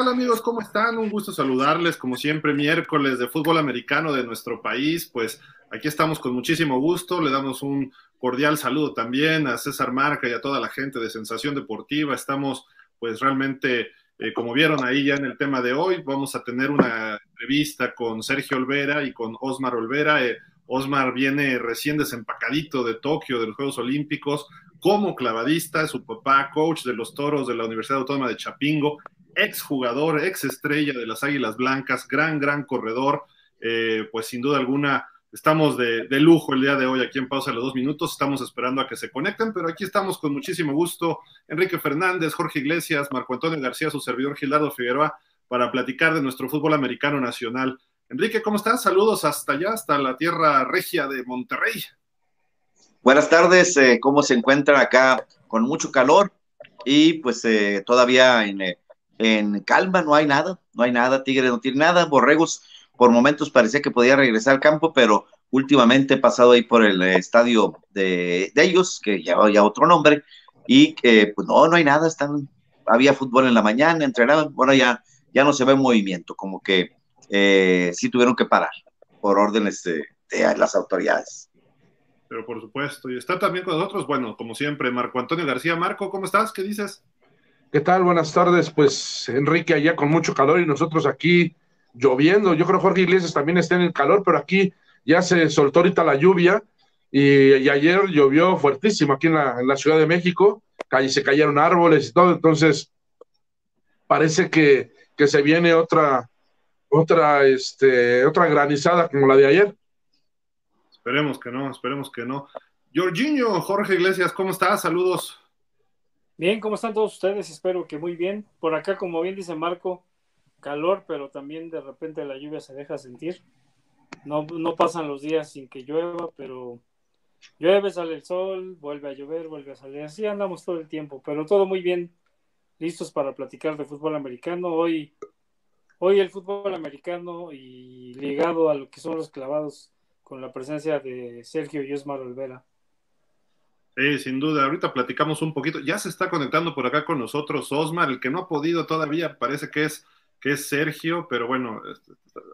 ¿Qué tal amigos? ¿Cómo están? Un gusto saludarles, como siempre, miércoles de fútbol americano de nuestro país. Pues aquí estamos con muchísimo gusto. Le damos un cordial saludo también a César Marca y a toda la gente de Sensación Deportiva. Estamos pues realmente, eh, como vieron ahí ya en el tema de hoy, vamos a tener una entrevista con Sergio Olvera y con Osmar Olvera. Eh, Osmar viene recién desempacadito de Tokio, de los Juegos Olímpicos, como clavadista, su papá, coach de los toros de la Universidad Autónoma de Chapingo, ex jugador, ex estrella de las Águilas Blancas, gran, gran corredor, eh, pues sin duda alguna estamos de, lujo el día de hoy aquí en Pausa de los Dos Minutos, estamos esperando a que se conecten, pero aquí estamos con muchísimo gusto, Enrique Fernández, Jorge Iglesias, Marco Antonio García, su servidor Gilardo Figueroa, para platicar de nuestro fútbol americano nacional. Enrique, ¿cómo estás? Saludos hasta allá, hasta la tierra regia de Monterrey. Buenas tardes, eh, ¿cómo se encuentran acá? Con mucho calor y pues eh, todavía en, en calma, no hay nada, no hay nada, Tigre no tiene nada, Borregos por momentos parecía que podía regresar al campo, pero últimamente he pasado ahí por el estadio de, ellos, que ya ya otro nombre, y que pues no, no hay nada, están, había fútbol en la mañana, entrenaban, bueno, ya, ya no se ve movimiento, como que eh, sí tuvieron que parar por órdenes de, de las autoridades. Pero por supuesto, y está también con nosotros, bueno, como siempre, Marco Antonio García. Marco, ¿cómo estás? ¿Qué dices? ¿Qué tal? Buenas tardes. Pues Enrique allá con mucho calor y nosotros aquí lloviendo. Yo creo Jorge Iglesias también está en el calor, pero aquí ya se soltó ahorita la lluvia y, ayer llovió fuertísimo aquí en la, Ciudad de México. se cayeron árboles y todo. Entonces, parece que, que se viene otra, otra, este, otra granizada como la de ayer. Esperemos que no, esperemos que no. Jorginho, Jorge Iglesias, ¿cómo estás? Saludos. Bien, ¿cómo están todos ustedes? Espero que muy bien. Por acá, como bien dice Marco, calor, pero también de repente la lluvia se deja sentir. No, no pasan los días sin que llueva, pero llueve, sale el sol, vuelve a llover, vuelve a salir. Así andamos todo el tiempo, pero todo muy bien. Listos para platicar de fútbol americano. Hoy, hoy el fútbol americano y ligado a lo que son los clavados con la presencia de Sergio y Osmar Olvera. Sí, sin duda. Ahorita platicamos un poquito. Ya se está conectando por acá con nosotros Osmar, el que no ha podido todavía, parece que es, que es Sergio, pero bueno, este,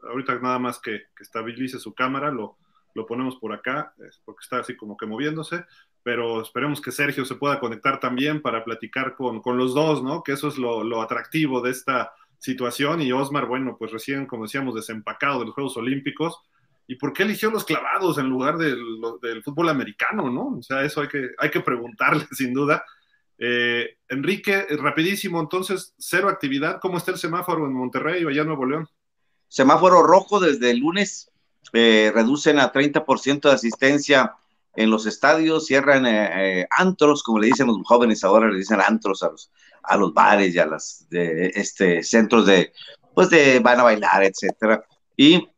ahorita nada más que, estabilice su cámara, lo, lo ponemos por acá, porque está así como que moviéndose, pero esperemos que Sergio se pueda conectar también para platicar con, los dos, ¿no? Que eso es lo, lo atractivo de esta situación. Y Osmar, bueno, pues recién, como decíamos, desempacado de los Juegos Olímpicos ¿Y por qué eligió los clavados en lugar del, fútbol americano, no? O sea, eso hay que, hay que preguntarle, sin duda. Eh, Enrique, rapidísimo, entonces, cero actividad. ¿Cómo está el semáforo en Monterrey o allá en Nuevo León? Semáforo rojo desde el lunes. Eh, reducen a 30% de asistencia en los estadios, cierran eh, antros, como le dicen los jóvenes ahora, le dicen antros a los, a los bares y a los este, centros de, pues de van a bailar, etcétera. Y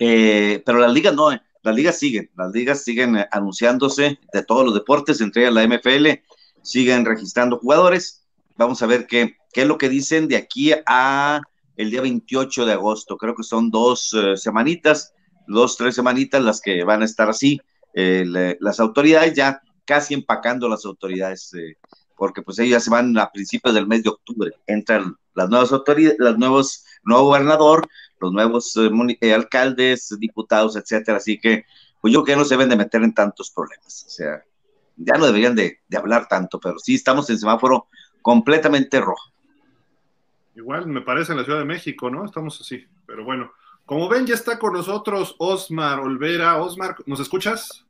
eh, pero las ligas no, las ligas siguen, las ligas siguen eh, anunciándose de todos los deportes, entre la MFL, siguen registrando jugadores. Vamos a ver qué, qué es lo que dicen de aquí a el día 28 de agosto. Creo que son dos eh, semanitas, dos, tres semanitas las que van a estar así. las autoridades ya casi empacando las autoridades, porque pues ellos ya se van a principios del mes de octubre. Entran las nuevas autoridades, los nuevos, nuevo gobernador, los nuevos eh, eh, alcaldes, diputados, etcétera. Así que, pues yo creo que no se deben de meter en tantos problemas. O sea, ya no deberían de, hablar tanto, pero sí estamos en semáforo completamente rojo. Igual me parece en la Ciudad de México, ¿no? Estamos así, pero bueno. Como ven, ya está con nosotros Osmar Olvera. Osmar, ¿nos escuchas?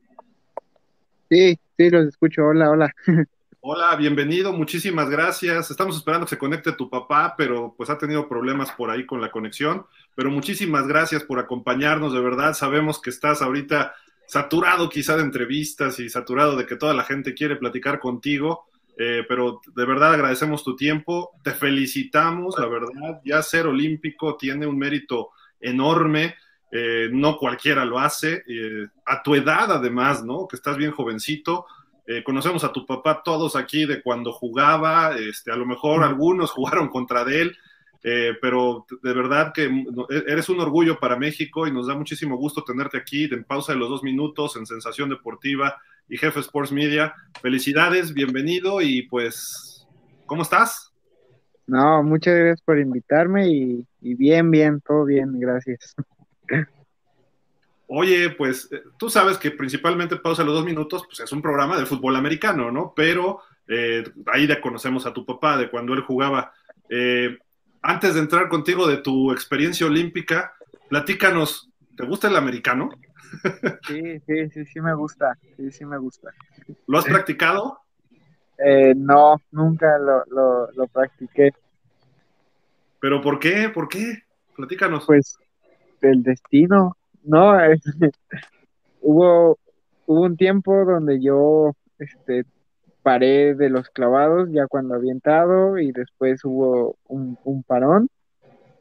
Sí, sí, los escucho. Hola, hola. Hola, bienvenido, muchísimas gracias. Estamos esperando que se conecte tu papá, pero pues ha tenido problemas por ahí con la conexión. Pero muchísimas gracias por acompañarnos, de verdad. Sabemos que estás ahorita saturado quizá de entrevistas y saturado de que toda la gente quiere platicar contigo, eh, pero de verdad agradecemos tu tiempo, te felicitamos, la verdad, ya ser olímpico tiene un mérito enorme. Eh, no cualquiera lo hace, eh, a tu edad además, ¿no? Que estás bien jovencito, eh, conocemos a tu papá todos aquí de cuando jugaba, este, a lo mejor algunos jugaron contra él, eh, pero de verdad que e, eres un orgullo para México y nos da muchísimo gusto tenerte aquí en pausa de los dos minutos en Sensación Deportiva y Jefe Sports Media. Felicidades, bienvenido y pues, ¿cómo estás? No, muchas gracias por invitarme y bien, bien, todo bien, gracias. Oye, pues eh, tú sabes que principalmente Pausa los dos minutos, pues es un programa de fútbol americano, ¿no? Pero eh, ahí ya conocemos a tu papá, de cuando él jugaba. Eh, antes de entrar contigo de tu experiencia olímpica, platícanos, ¿te gusta el americano? Sí, sí, sí, sí me gusta, sí, sí me gusta. ¿Lo has practicado? Eh, no, nunca lo, lo, lo practiqué. ¿Pero por qué? ¿Por qué? Platícanos. Pues el destino, no, es- hubo, hubo un tiempo donde yo este, paré de los clavados ya cuando había entrado y después hubo un, un parón.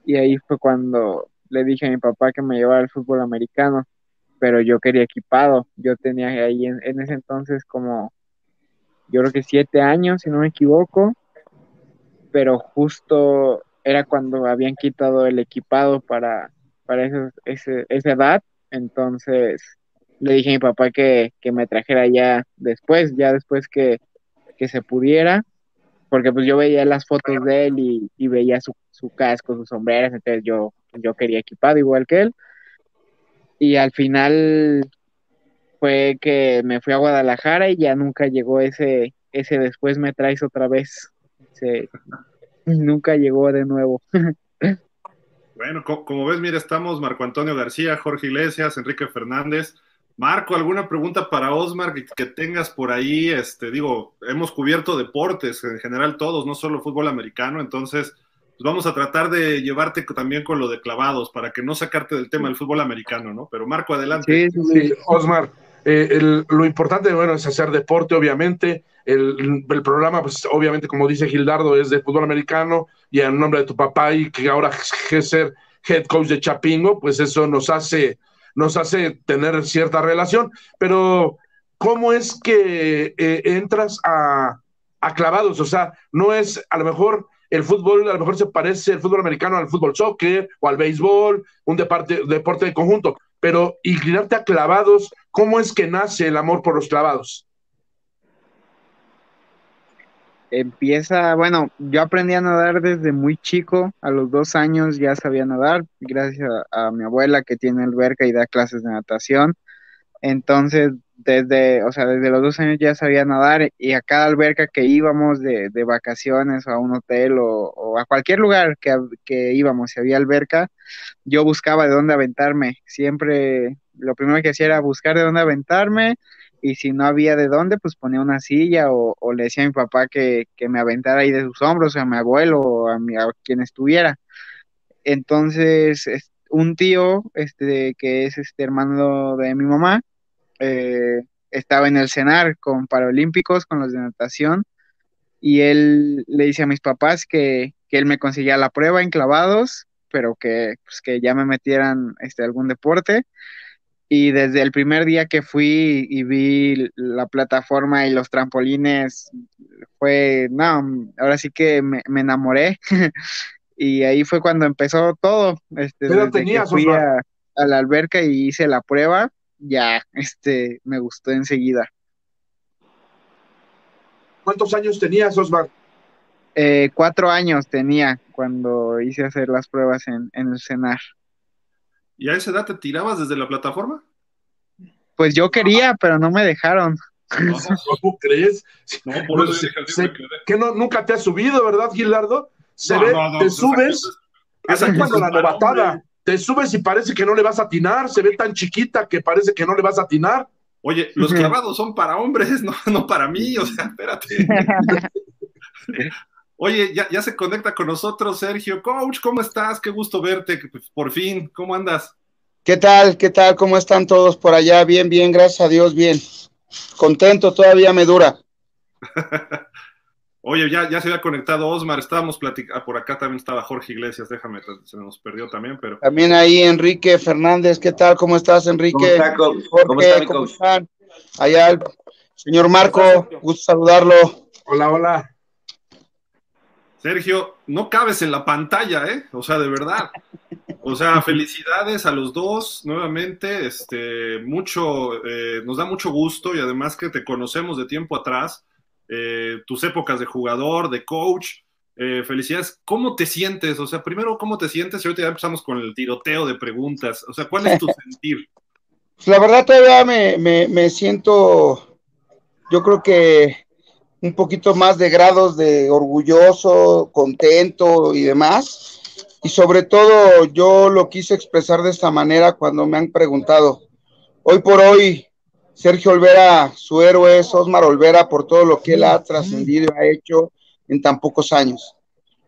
Y ahí fue cuando le dije a mi papá que me llevara al fútbol americano, pero yo quería equipado, yo tenía ahí en, en ese entonces como, yo creo que siete años, si no me equivoco, pero justo era cuando habían quitado el equipado para, para ese- esa edad, entonces le dije a mi papá que, que me trajera ya después, ya después que, que se pudiera, porque pues yo veía las fotos de él y, y veía su, su casco, sus sombreras, entonces yo, yo quería equipado igual que él. Y al final fue que me fui a Guadalajara y ya nunca llegó ese, ese después me traes otra vez. Se- nunca llegó de nuevo. Bueno, co- como ves, mira, estamos Marco Antonio García, Jorge Iglesias, Enrique Fernández. Marco, ¿alguna pregunta para Osmar que, que tengas por ahí? Este, digo, hemos cubierto deportes en general todos, no solo fútbol americano, entonces pues vamos a tratar de llevarte también con lo de clavados para que no sacarte del tema del fútbol americano, ¿no? Pero Marco, adelante. Sí, sí. Sí, Osmar, eh, el- lo importante, bueno, es hacer deporte, obviamente. El, programa, pues, obviamente, como dice Gildardo, es de fútbol americano y en nombre de tu papá y que ahora es ser head coach de Chapingo, pues eso nos hace, nos hace tener cierta relación. Pero, ¿cómo es que eh, entras a, a clavados? O sea, no es a lo mejor el fútbol, a lo mejor se parece el fútbol americano al fútbol soccer o al béisbol, un deporte, deporte de conjunto, pero inclinarte a clavados, ¿cómo es que nace el amor por los clavados? Empieza, bueno, yo aprendí a nadar desde muy chico, a los dos años ya sabía nadar, gracias a, mi abuela que tiene alberca y da clases de natación. Entonces, desde, o sea, desde los dos años ya sabía nadar y a cada alberca que íbamos de, de vacaciones o a un hotel o, a cualquier lugar que, que íbamos, si había alberca, yo buscaba de dónde aventarme. Siempre lo primero que hacía era buscar de dónde aventarme y si no había de dónde, pues ponía una silla o, le decía a mi papá que, que me aventara ahí de sus hombros, a mi abuelo o a, mi, a quien estuviera. Entonces, es- un tío, este, que es este hermano de mi mamá, eh, estaba en el cenar con Paralímpicos, con los de natación, y él le dice a mis papás que, que él me conseguía la prueba en clavados, pero que, pues, que ya me metieran este, algún deporte. Y desde el primer día que fui y vi la plataforma y los trampolines, fue, no, ahora sí que me, me enamoré. y ahí fue cuando empezó todo. Este, ¿Qué edad desde que tenías, fui Osvar? a, a la alberca y hice la prueba, ya, este, me gustó enseguida. ¿Cuántos años tenías, Osmar? Eh, cuatro años tenía cuando hice hacer las pruebas en, en el cenar. ¿Y a esa edad te tirabas desde la plataforma? Pues yo quería, pero no me dejaron. ¿Cómo crees? No, por eso se- que no, nunca te has subido, ¿verdad, Gilardo? Se No, ve, no, no, te subes, así cuando la novatada, hombre. te subes y parece que no le vas a atinar, se ve tan chiquita que parece que no le vas a atinar. Oye, los clavados son para hombres, no, no para mí, o sea, espérate. Oye, ya, ya se conecta con nosotros Sergio. Coach, ¿cómo estás? Qué gusto verte, pues, por fin. ¿Cómo andas? ¿Qué tal? ¿Qué tal? ¿Cómo están todos por allá? Bien, bien, gracias a Dios, bien. Contento, todavía me dura. Oye, ya, ya se había conectado Osmar, estábamos platicando, por acá también estaba Jorge Iglesias, déjame, se nos perdió también, pero También ahí Enrique Fernández, ¿qué tal? ¿Cómo estás, Enrique? ¿Cómo está, coach? Jorge, ¿Cómo está, ¿cómo están? Allá el señor Marco, gusto saludarlo. Hola, hola. Sergio, no cabes en la pantalla, ¿eh? O sea, de verdad. O sea, felicidades a los dos nuevamente. Este, mucho, eh, nos da mucho gusto y además que te conocemos de tiempo atrás, eh, tus épocas de jugador, de coach. Eh, felicidades. ¿Cómo te sientes? O sea, primero, ¿cómo te sientes? Y ahorita ya empezamos con el tiroteo de preguntas. O sea, ¿cuál es tu sentir? La verdad, todavía me, me, me siento, yo creo que un poquito más de grados de orgulloso, contento y demás. Y sobre todo yo lo quise expresar de esta manera cuando me han preguntado. Hoy por hoy, Sergio Olvera, su héroe es Osmar Olvera por todo lo que él ha trascendido y ha hecho en tan pocos años.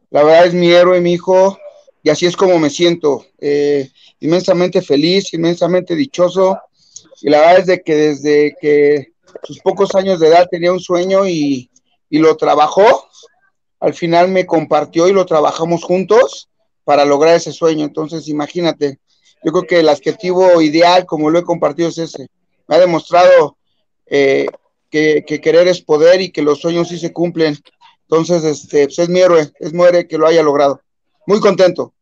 La verdad es mi héroe, mi hijo, y así es como me siento. Eh, inmensamente feliz, inmensamente dichoso. Y la verdad es de que desde que sus pocos años de edad tenía un sueño y, y lo trabajó, al final me compartió y lo trabajamos juntos para lograr ese sueño. Entonces, imagínate, yo creo que el adjetivo ideal, como lo he compartido, es ese. Me ha demostrado eh, que, querer es poder y que los sueños sí se cumplen. Entonces, este, pues es mi héroe, es mi héroe que lo haya logrado. Muy contento.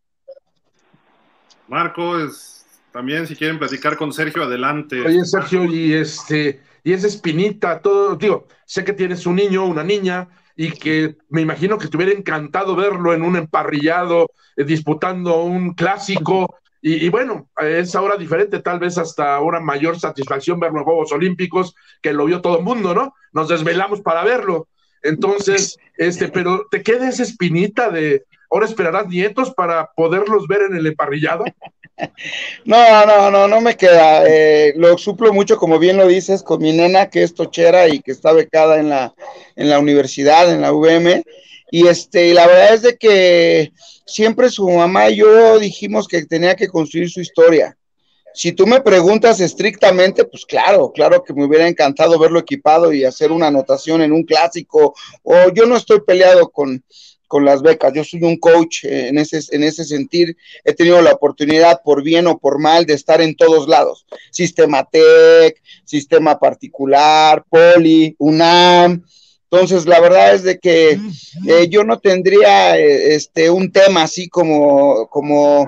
Marco, es, también si quieren platicar con Sergio, adelante. Oye, Sergio, y este, y esa espinita, todo, digo, sé que tienes un niño, una niña, y que me imagino que te hubiera encantado verlo en un emparrillado, eh, disputando un clásico, y, bueno, es ahora diferente, tal vez hasta ahora mayor satisfacción verlo en Juegos Olímpicos, que lo vio todo el mundo, ¿no? Nos desvelamos para verlo. Entonces, este, pero te queda esa espinita de, ahora esperarás nietos para poderlos ver en el emparrillado. No, no, no, no me queda. Eh, lo suplo mucho, como bien lo dices, con mi nena que es tochera y que está becada en la, en la universidad, en la UVM. Y este, la verdad es de que siempre su mamá y yo dijimos que tenía que construir su historia. Si tú me preguntas estrictamente, pues claro, claro que me hubiera encantado verlo equipado y hacer una anotación en un clásico. O yo no estoy peleado con, con las becas. Yo soy un coach en ese, en ese sentir. He tenido la oportunidad, por bien o por mal, de estar en todos lados. Sistema TEC, sistema particular, Poli, UNAM. Entonces, la verdad es de que eh, yo no tendría eh, este, un tema así como, como,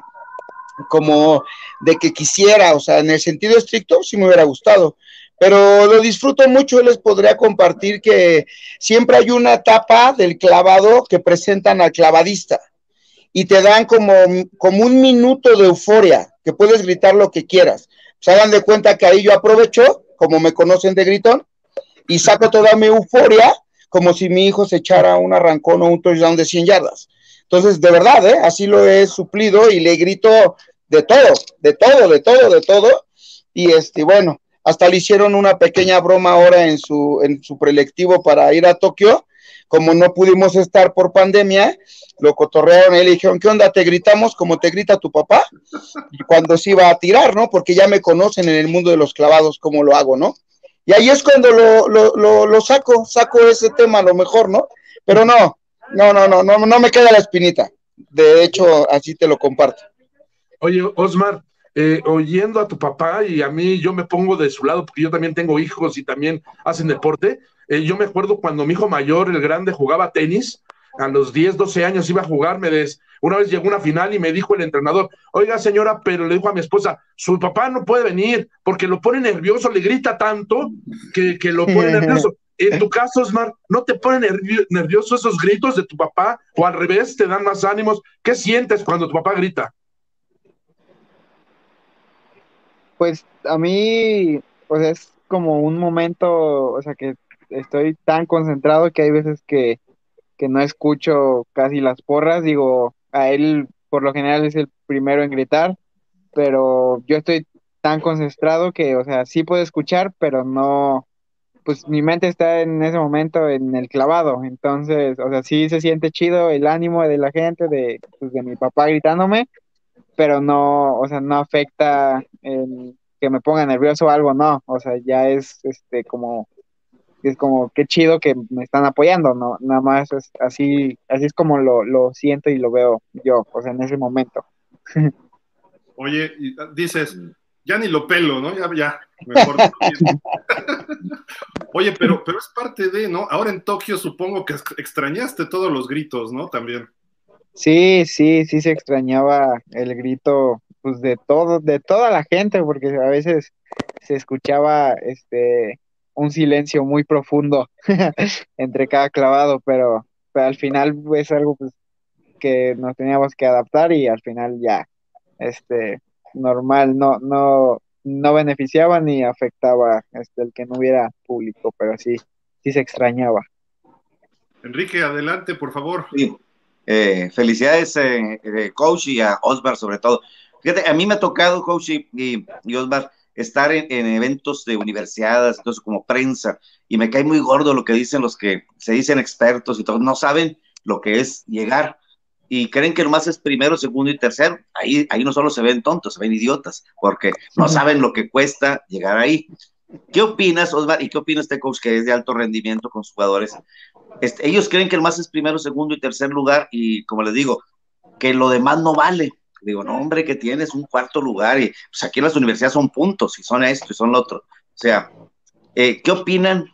como de que quisiera, o sea, en el sentido estricto, sí me hubiera gustado pero lo disfruto mucho y les podría compartir que siempre hay una etapa del clavado que presentan al clavadista y te dan como, como un minuto de euforia, que puedes gritar lo que quieras. Se hagan de cuenta que ahí yo aprovecho, como me conocen de gritón, y saco toda mi euforia como si mi hijo se echara un arrancón o un touchdown de 100 yardas. Entonces, de verdad, ¿eh? así lo he suplido y le grito de todo, de todo, de todo, de todo. Y este, bueno, hasta le hicieron una pequeña broma ahora en su, en su prelectivo para ir a Tokio. Como no pudimos estar por pandemia, lo cotorrearon y le dijeron, ¿qué onda? ¿Te gritamos como te grita tu papá? Cuando se iba a tirar, ¿no? Porque ya me conocen en el mundo de los clavados cómo lo hago, ¿no? Y ahí es cuando lo, lo, lo, saco, saco ese tema a lo mejor, ¿no? Pero no, no, no, no, no, no me queda la espinita. De hecho, así te lo comparto. Oye, Osmar, eh, oyendo a tu papá y a mí yo me pongo de su lado porque yo también tengo hijos y también hacen deporte. Eh, yo me acuerdo cuando mi hijo mayor, el grande, jugaba tenis, a los 10, 12 años iba a jugar, me des... una vez llegó una final y me dijo el entrenador, oiga señora, pero le dijo a mi esposa, su papá no puede venir porque lo pone nervioso, le grita tanto que, que lo pone nervioso. En tu caso, Osmar, ¿no te pone nervioso esos gritos de tu papá? O al revés, te dan más ánimos. ¿Qué sientes cuando tu papá grita? Pues a mí, pues es como un momento, o sea, que estoy tan concentrado que hay veces que, no escucho casi las porras. Digo, a él por lo general es el primero en gritar, pero yo estoy tan concentrado que, o sea, sí puedo escuchar, pero no, pues mi mente está en ese momento en el clavado. Entonces, o sea, sí se siente chido el ánimo de la gente, de, pues, de mi papá gritándome, pero no, o sea, no afecta que me ponga nervioso o algo, no, o sea, ya es este como es como qué chido que me están apoyando, no, nada más es así, así es como lo, lo siento y lo veo yo, o sea, en ese momento. Oye, dices, ya ni lo pelo, ¿no? Ya, ya, mejor. Oye, pero, pero es parte de, ¿no? Ahora en Tokio supongo que extrañaste todos los gritos, ¿no? También. Sí, sí, sí se extrañaba el grito, pues de todo, de toda la gente, porque a veces se escuchaba este un silencio muy profundo entre cada clavado, pero al final es algo pues, que nos teníamos que adaptar y al final ya, este, normal, no, no, no beneficiaba ni afectaba este, el que no hubiera público, pero sí, sí se extrañaba. Enrique, adelante, por favor. Sí. Eh, felicidades, eh, eh, coach, y a Osmar sobre todo. Fíjate, a mí me ha tocado, coach y, y Osmar, estar en, eventos de universidades, entonces como prensa, y me cae muy gordo lo que dicen los que se dicen expertos y todos, no saben lo que es llegar y creen que nomás es primero, segundo y tercero. Ahí, ahí no solo se ven tontos, se ven idiotas, porque no saben lo que cuesta llegar ahí. ¿Qué opinas, Osmar? ¿Y qué opina este coach que es de alto rendimiento con sus jugadores? Este, ellos creen que el más es primero, segundo y tercer lugar, y como les digo, que lo demás no vale. Digo, no, hombre, que tienes un cuarto lugar, y pues aquí en las universidades son puntos, y son esto y son lo otro. O sea, eh, ¿qué opinan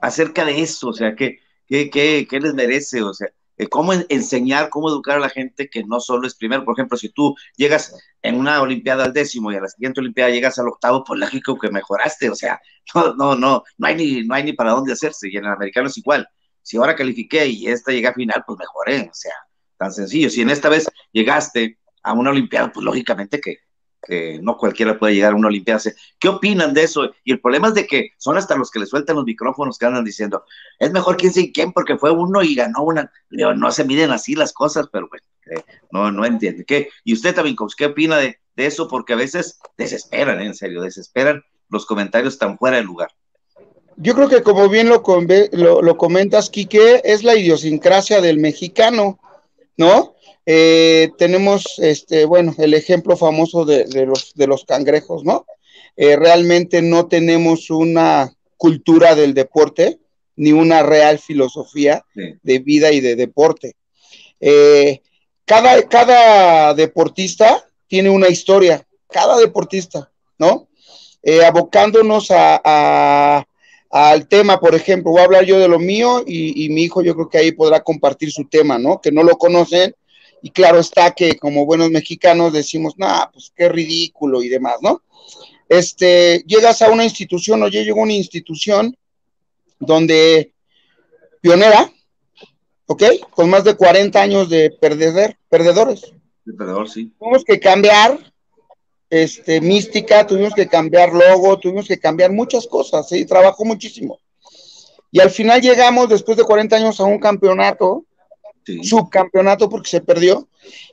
acerca de eso? O sea, ¿qué, qué, qué, qué les merece? O sea, eh, cómo enseñar, cómo educar a la gente que no solo es primero. Por ejemplo, si tú llegas en una Olimpiada al décimo y a la siguiente Olimpiada llegas al octavo, pues lógico que mejoraste. O sea, no, no, no, no hay ni, no hay ni para dónde hacerse. Y en el americano es igual. Si ahora califiqué y esta llega a final, pues mejoré. O sea, tan sencillo. Si en esta vez llegaste a una Olimpiada, pues lógicamente que, no cualquiera puede llegar a una Olimpiada. ¿Qué opinan de eso? Y el problema es de que son hasta los que le sueltan los micrófonos que andan diciendo, es mejor quién sé quién porque fue uno y ganó una. no se miden así las cosas, pero bueno, eh, no, no entiende. ¿Qué? Y usted también, ¿qué opina de, eso? Porque a veces desesperan, en serio, desesperan los comentarios tan fuera de lugar. Yo creo que como bien lo, lo, lo comentas, Quique, es la idiosincrasia del mexicano, ¿no? Eh, tenemos, este, bueno, el ejemplo famoso de, los, de los cangrejos, ¿no? Eh, realmente no tenemos una cultura del deporte, ni una real filosofía de vida y de deporte. Eh, cada, cada deportista tiene una historia, cada deportista, ¿no? abocándonos a, al tema, por ejemplo, voy a hablar yo de lo mío y, y, mi hijo yo creo que ahí podrá compartir su tema, ¿no? Que no lo conocen y claro está que como buenos mexicanos decimos, nah, pues qué ridículo y demás, ¿no? Este, llegas a una institución o yo llego a una institución donde pionera, ¿ok? Con más de 40 años de perder, perdedores. De perdedor, sí. Tuvimos que cambiar este, mística, tuvimos que cambiar logo, tuvimos que cambiar muchas cosas, ¿sí? Trabajó muchísimo. Y al final llegamos, después de 40 años, a un campeonato subcampeonato porque se perdió.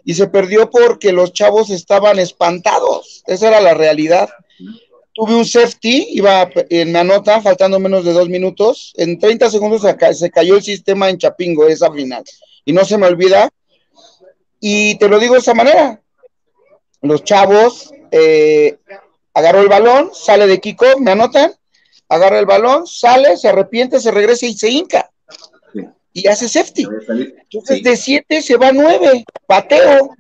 Y se perdió porque los chavos estaban espantados. Esa era la realidad. Tuve un safety, iba en la nota, faltando menos de dos minutos. En 30 segundos se, cayó el sistema en Chapingo, esa final. Y no se me olvida. Y te lo digo de esa manera. Los chavos eh, agarró el balón, sale de Kiko, me anotan, agarra el balón, sale, se arrepiente, se regresa y se hinca y hace safety. Entonces de 7 se va a 9, pateo.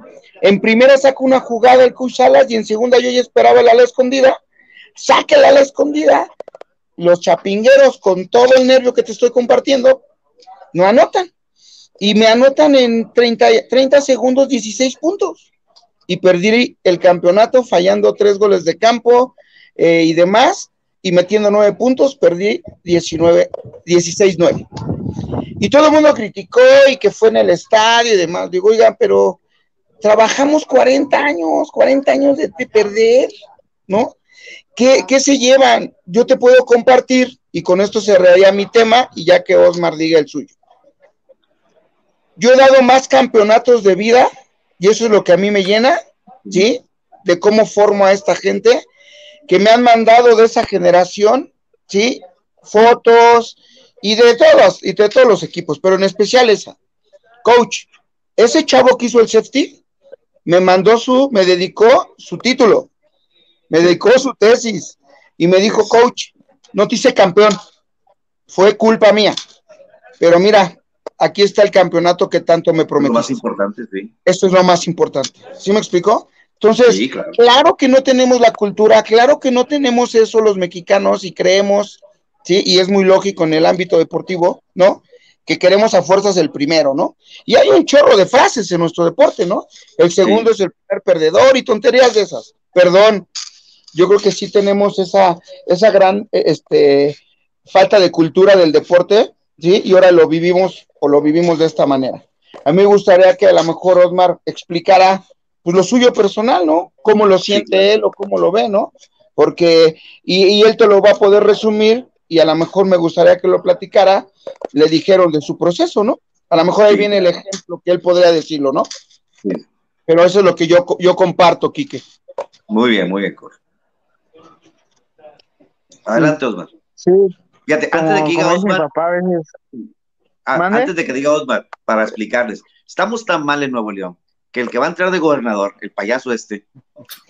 En primera saca una jugada el Coach Salas y en segunda yo ya esperaba el ala escondida. Saque la ala escondida. Los chapingueros, con todo el nervio que te estoy compartiendo, no anotan. Y me anotan en 30, 30 segundos 16 puntos. Y perdí el campeonato fallando tres goles de campo eh, y demás. Y metiendo nueve puntos, perdí 19, 16-9. Y todo el mundo criticó y que fue en el estadio y demás. Digo, oigan, pero trabajamos 40 años, 40 años de, perder, ¿no? ¿Qué, se llevan? Yo te puedo compartir, y con esto cerraría mi tema, y ya que Osmar diga el suyo. Yo he dado más campeonatos de vida, y eso es lo que a mí me llena, ¿sí? De cómo formo a esta gente, que me han mandado de esa generación, ¿sí? Fotos, y de todos, y de todos los equipos, pero en especial esa. Coach, ese chavo que hizo el safety me mandó su, me dedicó su título, me dedicó su tesis y me dijo, coach, no te hice campeón, fue culpa mía, pero mira, aquí está el campeonato que tanto me prometió. Lo más importante, sí. Esto es lo más importante. ¿Sí me explicó? Entonces, claro que no tenemos la cultura, claro que no tenemos eso los mexicanos y creemos ¿sí? Y es muy lógico en el ámbito deportivo, ¿no? Que queremos a fuerzas el primero, ¿no? Y hay un chorro de frases en nuestro deporte, ¿no? El segundo es el primer perdedor y tonterías de esas. Perdón, yo creo que sí tenemos esa, esa gran este, falta de cultura del deporte ¿sí? Y ahora lo vivimos o lo vivimos de esta manera. A mí me gustaría que a lo mejor Osmar explicara pues lo suyo personal, ¿no? Cómo lo siente él o cómo lo ve, ¿no? Porque, y, y, él te lo va a poder resumir y a lo mejor me gustaría que lo platicara, le dijeron de su proceso, ¿no? A lo mejor ahí viene el ejemplo que él podría decirlo, ¿no? Sí. Pero eso es lo que yo, yo comparto, Quique. Muy bien, muy bien, Cor. Adelante, Osmar. Sí. Fíjate, como, antes de que diga Osmar, papá a veces. a- ¿Mande? antes de que diga Osmar, para explicarles, estamos tan mal en Nuevo León que el que va a entrar de gobernador, el payaso este,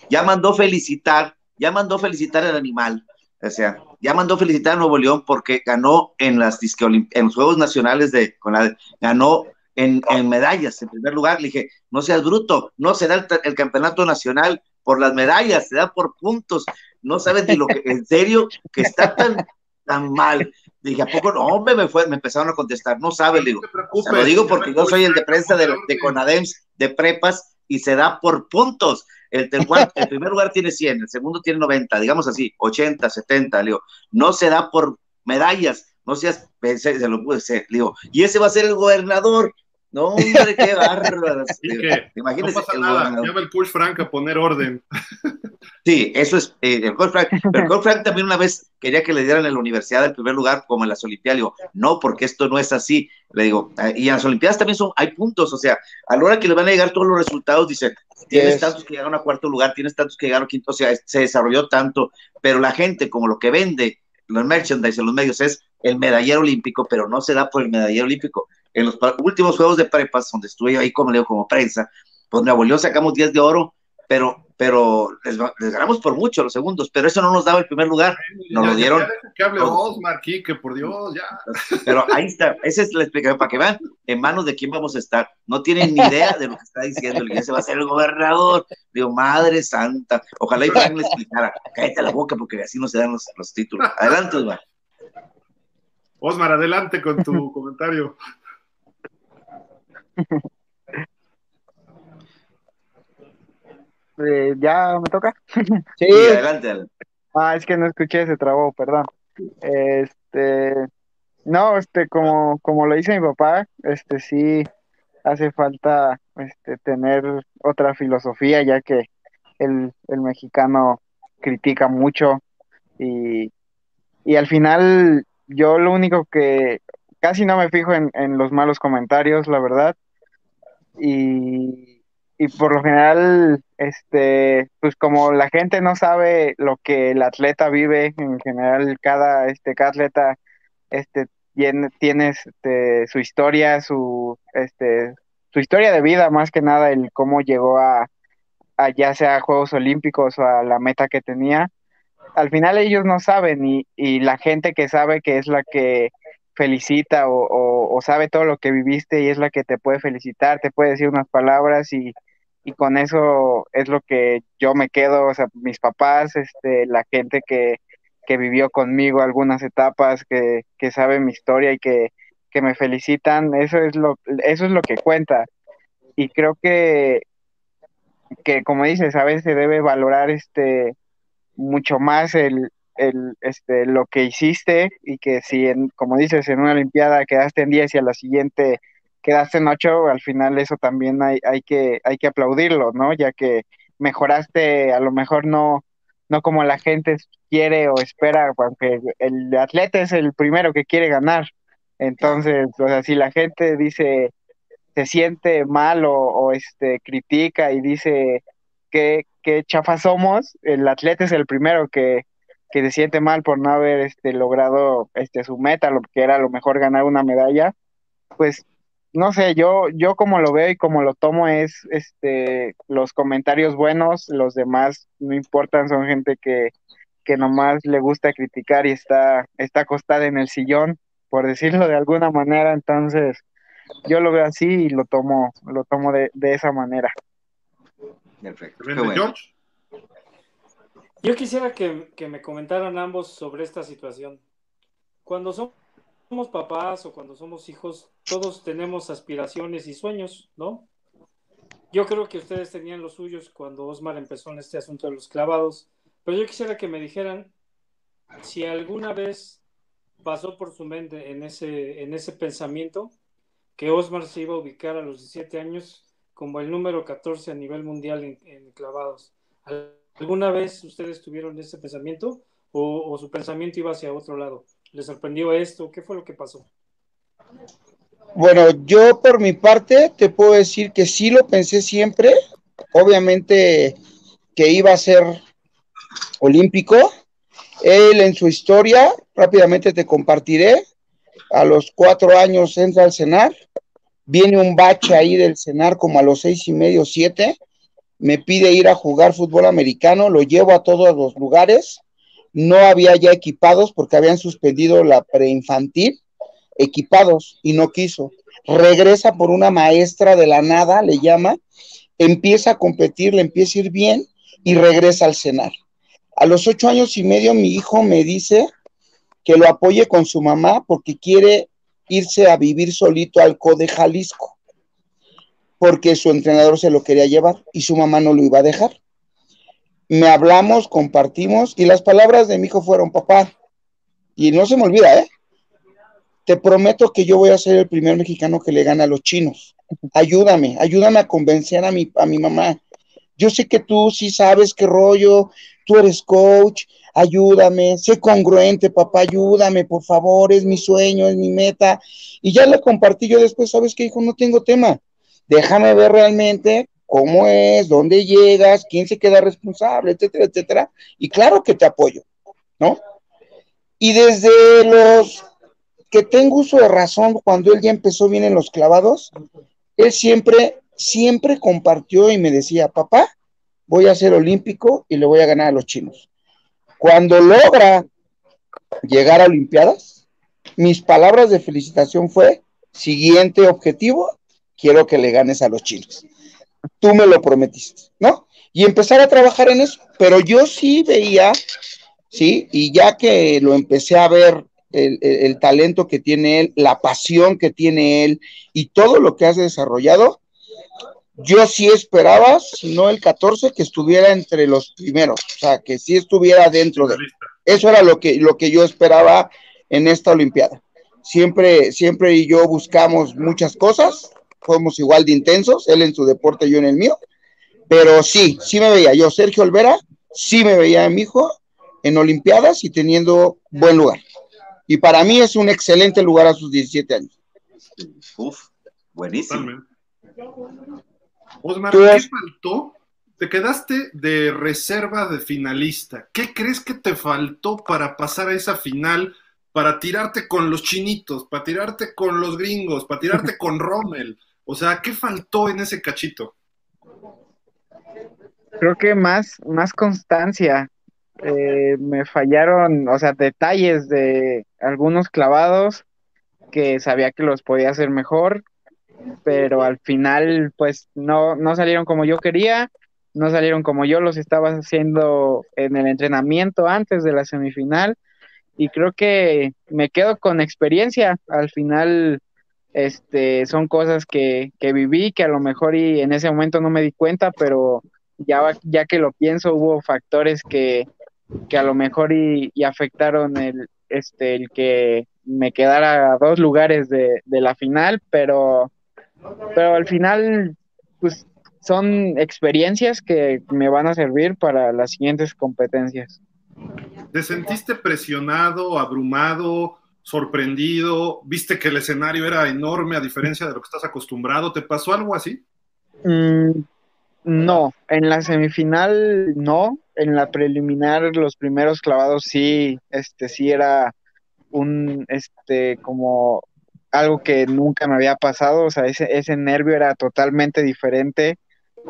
ya mandó felicitar, ya mandó felicitar al animal, o sea, ya mandó felicitar a Nuevo León porque ganó en las disque en los Juegos Nacionales de con la- ganó en, en medallas en primer lugar. Le dije, no seas bruto, no se da el, el campeonato nacional por las medallas, se da por puntos. No sabes ni lo que, en serio, que está tan, tan mal. Dije, ¿a poco no? Hombre, me, fue, me empezaron a contestar, no sabe, le digo. No te lo digo porque yo soy el de prensa de, de Conadems, de prepas, y se da por puntos. El, el, el primer lugar tiene 100, el segundo tiene 90, digamos así, 80, 70, le digo. No se da por medallas, no seas, pensé, se lo pude ser, le digo. Y ese va a ser el gobernador. No, hombre, qué bárbaro. Que no Imagínese pasa el nada. gobernador. Llama el coach Frank a poner orden. Sí, eso es eh, el coach Frank. Pero el coach Frank también una vez quería que le dieran en la universidad el primer lugar, como en las Olimpiadas. Le digo, no, porque esto no es así. Le digo, eh, y en las Olimpiadas también son, hay puntos, o sea, a la hora que le van a llegar todos los resultados, dice, tienes Yes. tantos que llegaron a cuarto lugar, tienes tantos que llegaron a quinto, o sea, se desarrolló tanto, pero la gente, como lo que vende, los merchandise en los medios es el medallero olímpico, pero no se da por el medallero olímpico. En los últimos juegos de prepas, donde estuve yo ahí como leo como prensa, pues Nuevo León sacamos 10 de oro, pero, pero les, ganamos por mucho los segundos, pero eso no nos daba el primer lugar, nos Ya- lo ya- dieron. que hable Todo. Osmar, Quique, por Dios, ya. Pero ahí está, esa es la explicación para que vean en manos de quién vamos a estar. No tienen ni idea de lo que está diciendo, y ese va a ser el gobernador. Digo, madre santa, ojalá y Frank le explicara, cállate la boca porque así no se dan los, los títulos. Adelante, Osmar. Osmar, adelante con tu comentario. Eh, ¿Ya me toca? Sí, adelante. Ah, es que no escuché, se trabó, perdón. Este, no, este, como, como lo dice mi papá, este, sí hace falta, este, tener otra filosofía, ya que el, el mexicano critica mucho y, y al final yo lo único que casi no me fijo en, en los malos comentarios, la verdad, y, y por lo general, este, pues como la gente no sabe lo que el atleta vive, en general cada, este, atleta, este, tiene, tiene este, su historia, su, este, su historia de vida, más que nada, el cómo llegó a, a ya sea a Juegos Olímpicos o a la meta que tenía. Al final ellos no saben y, y la gente que sabe que es la que felicita o, o sabe todo lo que viviste y es la que te puede felicitar, te puede decir unas palabras y, y con eso es lo que yo me quedo, o sea, mis papás, este, la gente que, que vivió conmigo algunas etapas, que, que sabe mi historia y que, que me felicitan, eso es lo, eso es lo que cuenta. Y creo que, que como dices, a veces se debe valorar este mucho más el, el este lo que hiciste y que si en, como dices, en una olimpiada quedaste en 10 y a la siguiente quedaste en 8, al final eso también hay, hay que hay que aplaudirlo, ¿no? Ya que mejoraste a lo mejor no no como la gente quiere o espera, aunque el atleta es el primero que quiere ganar. Entonces, o sea, si la gente dice se siente mal o, o este critica y dice que, que chafa somos, el atleta es el primero que, que se siente mal por no haber este logrado este su meta, lo que era a lo mejor ganar una medalla, pues no sé, yo, yo como lo veo y como lo tomo es este los comentarios buenos, los demás no importan, son gente que, que nomás le gusta criticar y está, está acostada en el sillón, por decirlo de alguna manera, entonces yo lo veo así y lo tomo, lo tomo de, de esa manera. Perfecto. ¿Ven Qué bueno. George? Yo quisiera que, que me comentaran ambos sobre esta situación. Cuando somos papás o cuando somos hijos, todos tenemos aspiraciones y sueños, ¿no? Yo creo que ustedes tenían los suyos cuando Osmar empezó en este asunto de los clavados, pero yo quisiera que me dijeran si alguna vez pasó por su mente en ese, en ese pensamiento que Osmar se iba a ubicar a los 17 años como el número 14 a nivel mundial en, clavados? ¿Alguna vez ustedes tuvieron ese pensamiento o, o, su pensamiento iba hacia otro lado? ¿Les sorprendió esto? ¿Qué fue lo que pasó? Bueno, yo por mi parte te puedo decir que sí lo pensé siempre. Obviamente que iba a ser olímpico. Él en su historia, rápidamente te compartiré, a los cuatro años entra al cenar, viene un bache ahí del cenar como a los seis y medio, siete, me pide ir a jugar fútbol americano, lo llevo a todos los lugares, no había ya equipados porque habían suspendido la preinfantil, equipados y no quiso. Regresa por una maestra de la nada, le llama, empieza a competir, le empieza a ir bien y regresa al cenar. A los ocho años y medio mi hijo me dice que lo apoye con su mamá porque quiere irse a vivir solito al CODE Jalisco, porque su entrenador se lo quería llevar y su mamá no lo iba a dejar. Me hablamos, compartimos y las palabras de mi hijo fueron, papá, y no se me olvida, ¿eh? Te prometo que yo voy a ser el primer mexicano que le gane a los chinos. Ayúdame, ayúdame a convencer a mi, a mi mamá. Yo sé que tú sí sabes qué rollo, tú eres coach, ayúdame, sé congruente, papá, ayúdame, por favor, es mi sueño, es mi meta. Y ya le compartí yo después, ¿sabes qué, hijo? No tengo tema. Déjame ver realmente cómo es, dónde llegas, quién se queda responsable, etcétera, etcétera. Y claro que te apoyo, ¿no? Y desde los que tengo uso de razón, cuando él ya empezó bien en los clavados, él siempre, siempre compartió y me decía, papá, voy a ser olímpico y le voy a ganar a los chinos. Cuando logra llegar a Olimpiadas, mis palabras de felicitación fue, siguiente objetivo, quiero que le ganes a los chinos. Tú me lo prometiste, ¿no? Y empezar a trabajar en eso. Pero yo sí veía, ¿sí? Y ya que lo empecé a ver el, el, talento que tiene él, la pasión que tiene él y todo lo que has desarrollado, yo sí esperaba, si no el 14, que estuviera entre los primeros, o sea, que sí estuviera dentro de... Eso era lo que, lo que yo esperaba en esta Olimpiada. Siempre, siempre y yo buscamos muchas cosas, fuimos igual de intensos, él en su deporte, yo en el mío, pero sí, sí me veía, yo Sergio Olvera, sí me veía a mi hijo en Olimpiadas y teniendo buen lugar. Y para mí es un excelente lugar a sus 17 años. Uf, buenísimo. Osmar, ¿qué faltó? Te quedaste de reserva de finalista. ¿Qué crees que te faltó para pasar a esa final, para tirarte con los chinitos, para tirarte con los gringos, para tirarte con Rommel? O sea, ¿qué faltó en ese cachito? Creo que más, más constancia. Eh, me fallaron, o sea, detalles de algunos clavados que sabía que los podía hacer mejor pero al final pues no, no salieron como yo quería, no salieron como yo los estaba haciendo en el entrenamiento antes de la semifinal y creo que me quedo con experiencia, al final este son cosas que, que viví que a lo mejor y en ese momento no me di cuenta, pero ya, ya que lo pienso hubo factores que, que a lo mejor y, afectaron el, este, el que me quedara a dos lugares de, de la final, pero pero al final, pues son experiencias que me van a servir para las siguientes competencias. ¿Te sentiste presionado, abrumado, sorprendido? ¿Viste que el escenario era enorme a diferencia de lo que estás acostumbrado? ¿Te pasó algo así? Mm, no, en la semifinal no, en la preliminar los primeros clavados sí, este sí era un este como algo que nunca me había pasado, o sea, ese, ese nervio era totalmente diferente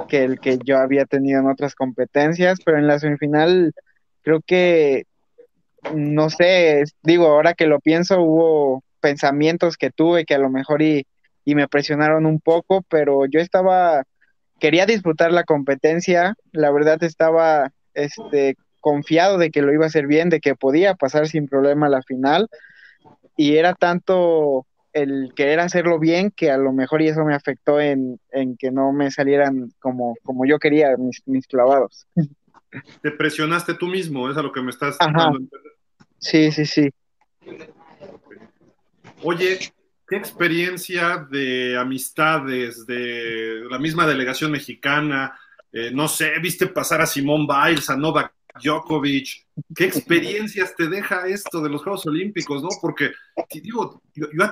que el que yo había tenido en otras competencias, pero en la semifinal creo que, no sé, digo, ahora que lo pienso, hubo pensamientos que tuve que a lo mejor y, y me presionaron un poco, pero yo estaba, quería disfrutar la competencia, la verdad estaba, este, confiado de que lo iba a hacer bien, de que podía pasar sin problema a la final, y era tanto el querer hacerlo bien, que a lo mejor y eso me afectó en, que no me salieran como, como yo quería mis, clavados. Te presionaste tú mismo, es a lo que me estás Sí, sí, sí. Oye, ¿qué experiencia de amistades, de la misma delegación mexicana? Eh, no sé, viste pasar a Simón Biles, a Novak Djokovic. ¿Qué experiencias te deja esto de los Juegos Olímpicos, no? Porque, digo, yo, a,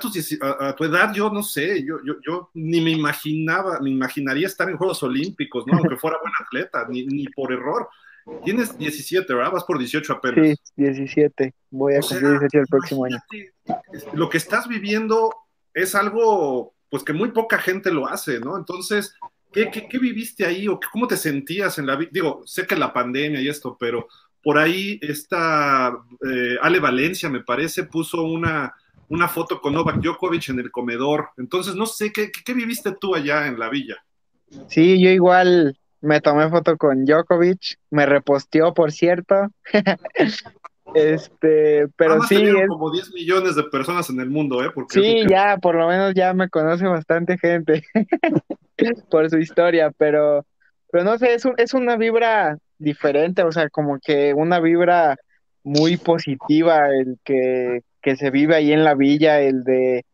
tu, edad, yo no sé, yo, yo, yo, ni me imaginaba, me imaginaría estar en Juegos Olímpicos, ¿no? Aunque fuera buen atleta, ni, ni por error. Tienes 17, ¿verdad? Vas por 18 apenas. Sí, 17. Voy a cumplir 18 el próximo año. Lo que estás viviendo es algo, pues que muy poca gente lo hace, ¿no? Entonces, ¿qué, qué, viviste ahí o cómo te sentías en la vida? Digo, sé que la pandemia y esto, pero por ahí esta eh, Ale Valencia, me parece, puso una, una foto con Novak Djokovic en el comedor. Entonces, no sé, ¿qué, ¿qué, viviste tú allá en la villa? Sí, yo igual me tomé foto con Djokovic, me reposteó, por cierto. este, pero sí. Es... como 10 millones de personas en el mundo, ¿eh? Porque sí, ya, por lo menos ya me conoce bastante gente por su historia, pero, pero no sé, es, es una vibra diferente, o sea, como que una vibra muy positiva el que, que se vive ahí en la villa, el de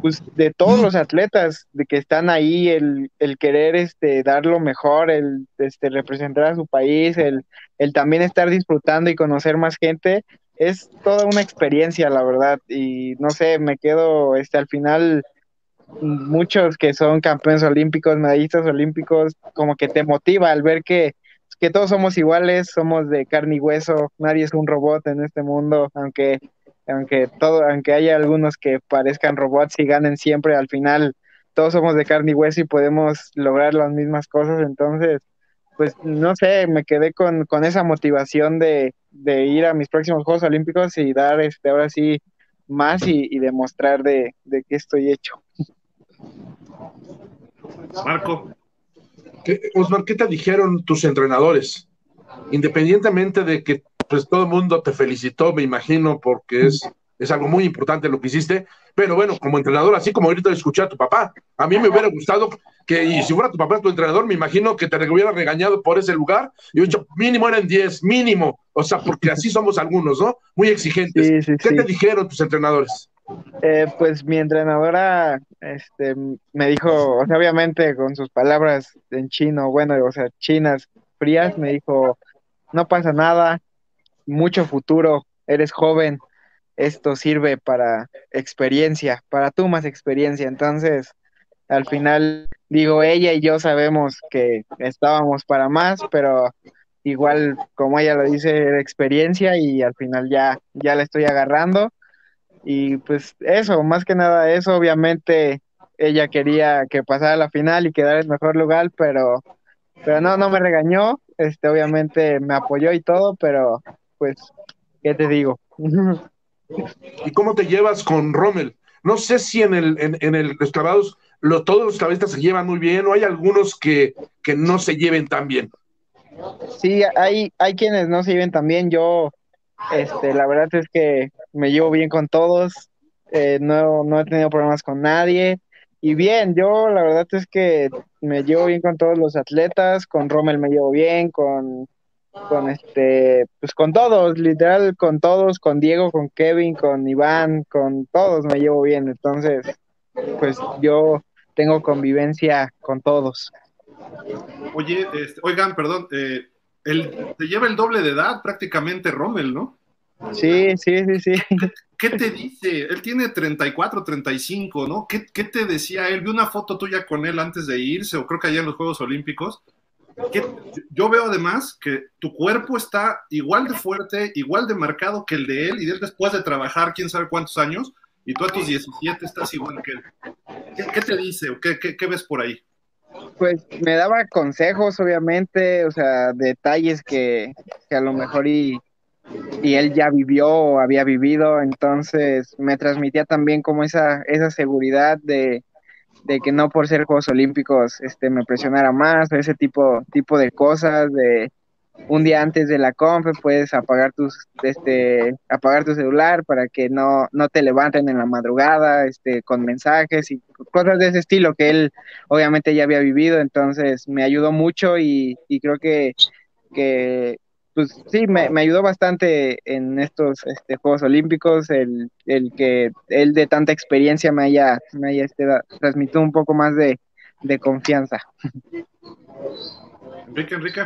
pues de todos los atletas de que están ahí, el, el querer este, dar lo mejor, el este, representar a su país, el, el también estar disfrutando y conocer más gente, es toda una experiencia, la verdad. Y no sé, me quedo este, al final, muchos que son campeones olímpicos, medallistas olímpicos, como que te motiva al ver que, que todos somos iguales, somos de carne y hueso, nadie es un robot en este mundo, aunque aunque todo, aunque haya algunos que parezcan robots y ganen siempre, al final todos somos de carne y hueso y podemos lograr las mismas cosas, entonces, pues no sé, me quedé con, esa motivación de, ir a mis próximos Juegos Olímpicos y dar este ahora sí más y, demostrar de, de qué estoy hecho. Marco. ¿Qué, Osmar, ¿qué te dijeron tus entrenadores? Independientemente de que pues todo el mundo te felicitó, me imagino, porque es, es algo muy importante lo que hiciste. Pero bueno, como entrenador, así como ahorita escuché a tu papá, a mí me hubiera gustado que, y si fuera tu papá tu entrenador, me imagino que te hubiera regañado por ese lugar. Y yo, mínimo eran 10, mínimo. O sea, porque así somos algunos, ¿no? Muy exigentes. ¿Qué te dijeron tus entrenadores? Eh, pues mi entrenadora este, me dijo, o sea, obviamente con sus palabras en chino, bueno, o sea, chinas frías, me dijo, no pasa nada, mucho futuro, eres joven, esto sirve para experiencia, para tu más experiencia. Entonces, al final, digo, ella y yo sabemos que estábamos para más, pero igual, como ella lo dice, experiencia y al final ya, ya la estoy agarrando. Y pues eso, más que nada eso, obviamente ella quería que pasara la final y quedara en mejor lugar, pero, pero no, no me regañó, este, obviamente me apoyó y todo, pero pues, ¿qué te digo? ¿Y cómo te llevas con Rommel? No sé si en el, en, el los lo, todos los clavistas se llevan muy bien o hay algunos que, no se lleven tan bien. Sí, hay, hay quienes no se lleven tan bien. Yo, este, la verdad es que me llevo bien con todos. Eh, no, no he tenido problemas con nadie. Y bien, yo la verdad es que me llevo bien con todos los atletas, con Rommel me llevo bien, con con este, pues con todos, literal con todos, con Diego, con Kevin, con Iván, con todos me llevo bien, entonces, pues yo tengo convivencia con todos. Oye, este, oigan, perdón, eh, el, te lleva el doble de edad prácticamente Rommel, ¿no? Sí, sí, sí, sí. ¿Qué, te dice? Él tiene 34, 35, ¿no? ¿Qué, ¿Qué te decía él? Vi una foto tuya con él antes de irse, o creo que allá en los Juegos Olímpicos, yo veo además que tu cuerpo está igual de fuerte, igual de marcado que el de él, y él después de trabajar quién sabe cuántos años, y tú a tus 17 estás igual que él. ¿Qué, te dice o qué, qué, ves por ahí? Pues me daba consejos, obviamente, o sea, detalles que, que a lo mejor y, y, él ya vivió o había vivido, entonces me transmitía también como esa, esa seguridad de, de que no por ser Juegos Olímpicos este, me presionara más, ese tipo, tipo de cosas, de un día antes de la conf puedes apagar tus, este, apagar tu celular para que no, no te levanten en la madrugada, este, con mensajes y cosas de ese estilo que él obviamente ya había vivido, entonces me ayudó mucho y, y creo que, que pues sí, me, ayudó bastante en estos este, Juegos Olímpicos, el, el, que él de tanta experiencia me haya, me haya este, transmitido un poco más de, confianza. Enrique, Enrique.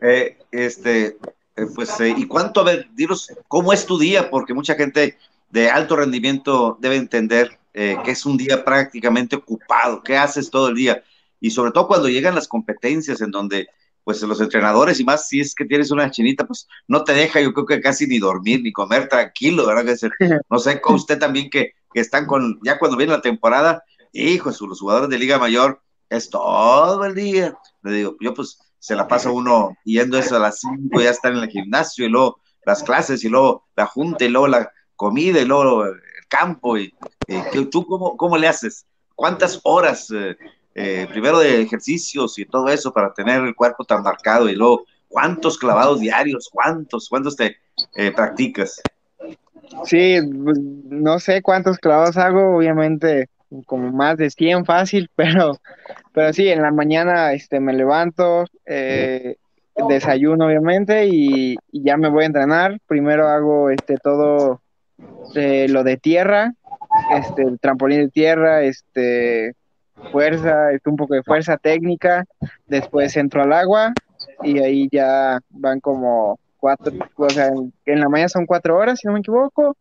Eh, este, eh, pues, eh, ¿y cuánto, a ver, dinos, cómo es tu día? Porque mucha gente de alto rendimiento debe entender que es un día prácticamente ocupado, ¿qué haces todo el día? Y sobre todo cuando llegan las competencias en donde pues los entrenadores y más si es que tienes una chinita, pues no te deja yo creo que casi ni dormir ni comer tranquilo, ¿verdad? No sé, con usted también que, que, están con, ya cuando viene la temporada, hijo, los jugadores de Liga Mayor es todo el día. Le digo, yo pues se la pasa uno yendo eso a las 5, ya están en el gimnasio y luego las clases y luego la junta y luego la comida y luego el campo y, tú cómo, cómo le haces, cuántas horas eh, eh, primero de ejercicios y todo eso para tener el cuerpo tan marcado y luego cuántos clavados diarios, cuántos, cuántos te eh, practicas. Sí, pues, no sé cuántos clavados hago, obviamente como más de 100 fácil, pero, pero sí, en la mañana este, me levanto, eh, desayuno obviamente y, ya me voy a entrenar. Primero hago este todo lo de tierra, este, el trampolín de tierra, este, fuerza, un poco de fuerza técnica, después entro al agua y ahí ya van como cuatro, o sea, en, la mañana son cuatro horas, si no me equivoco,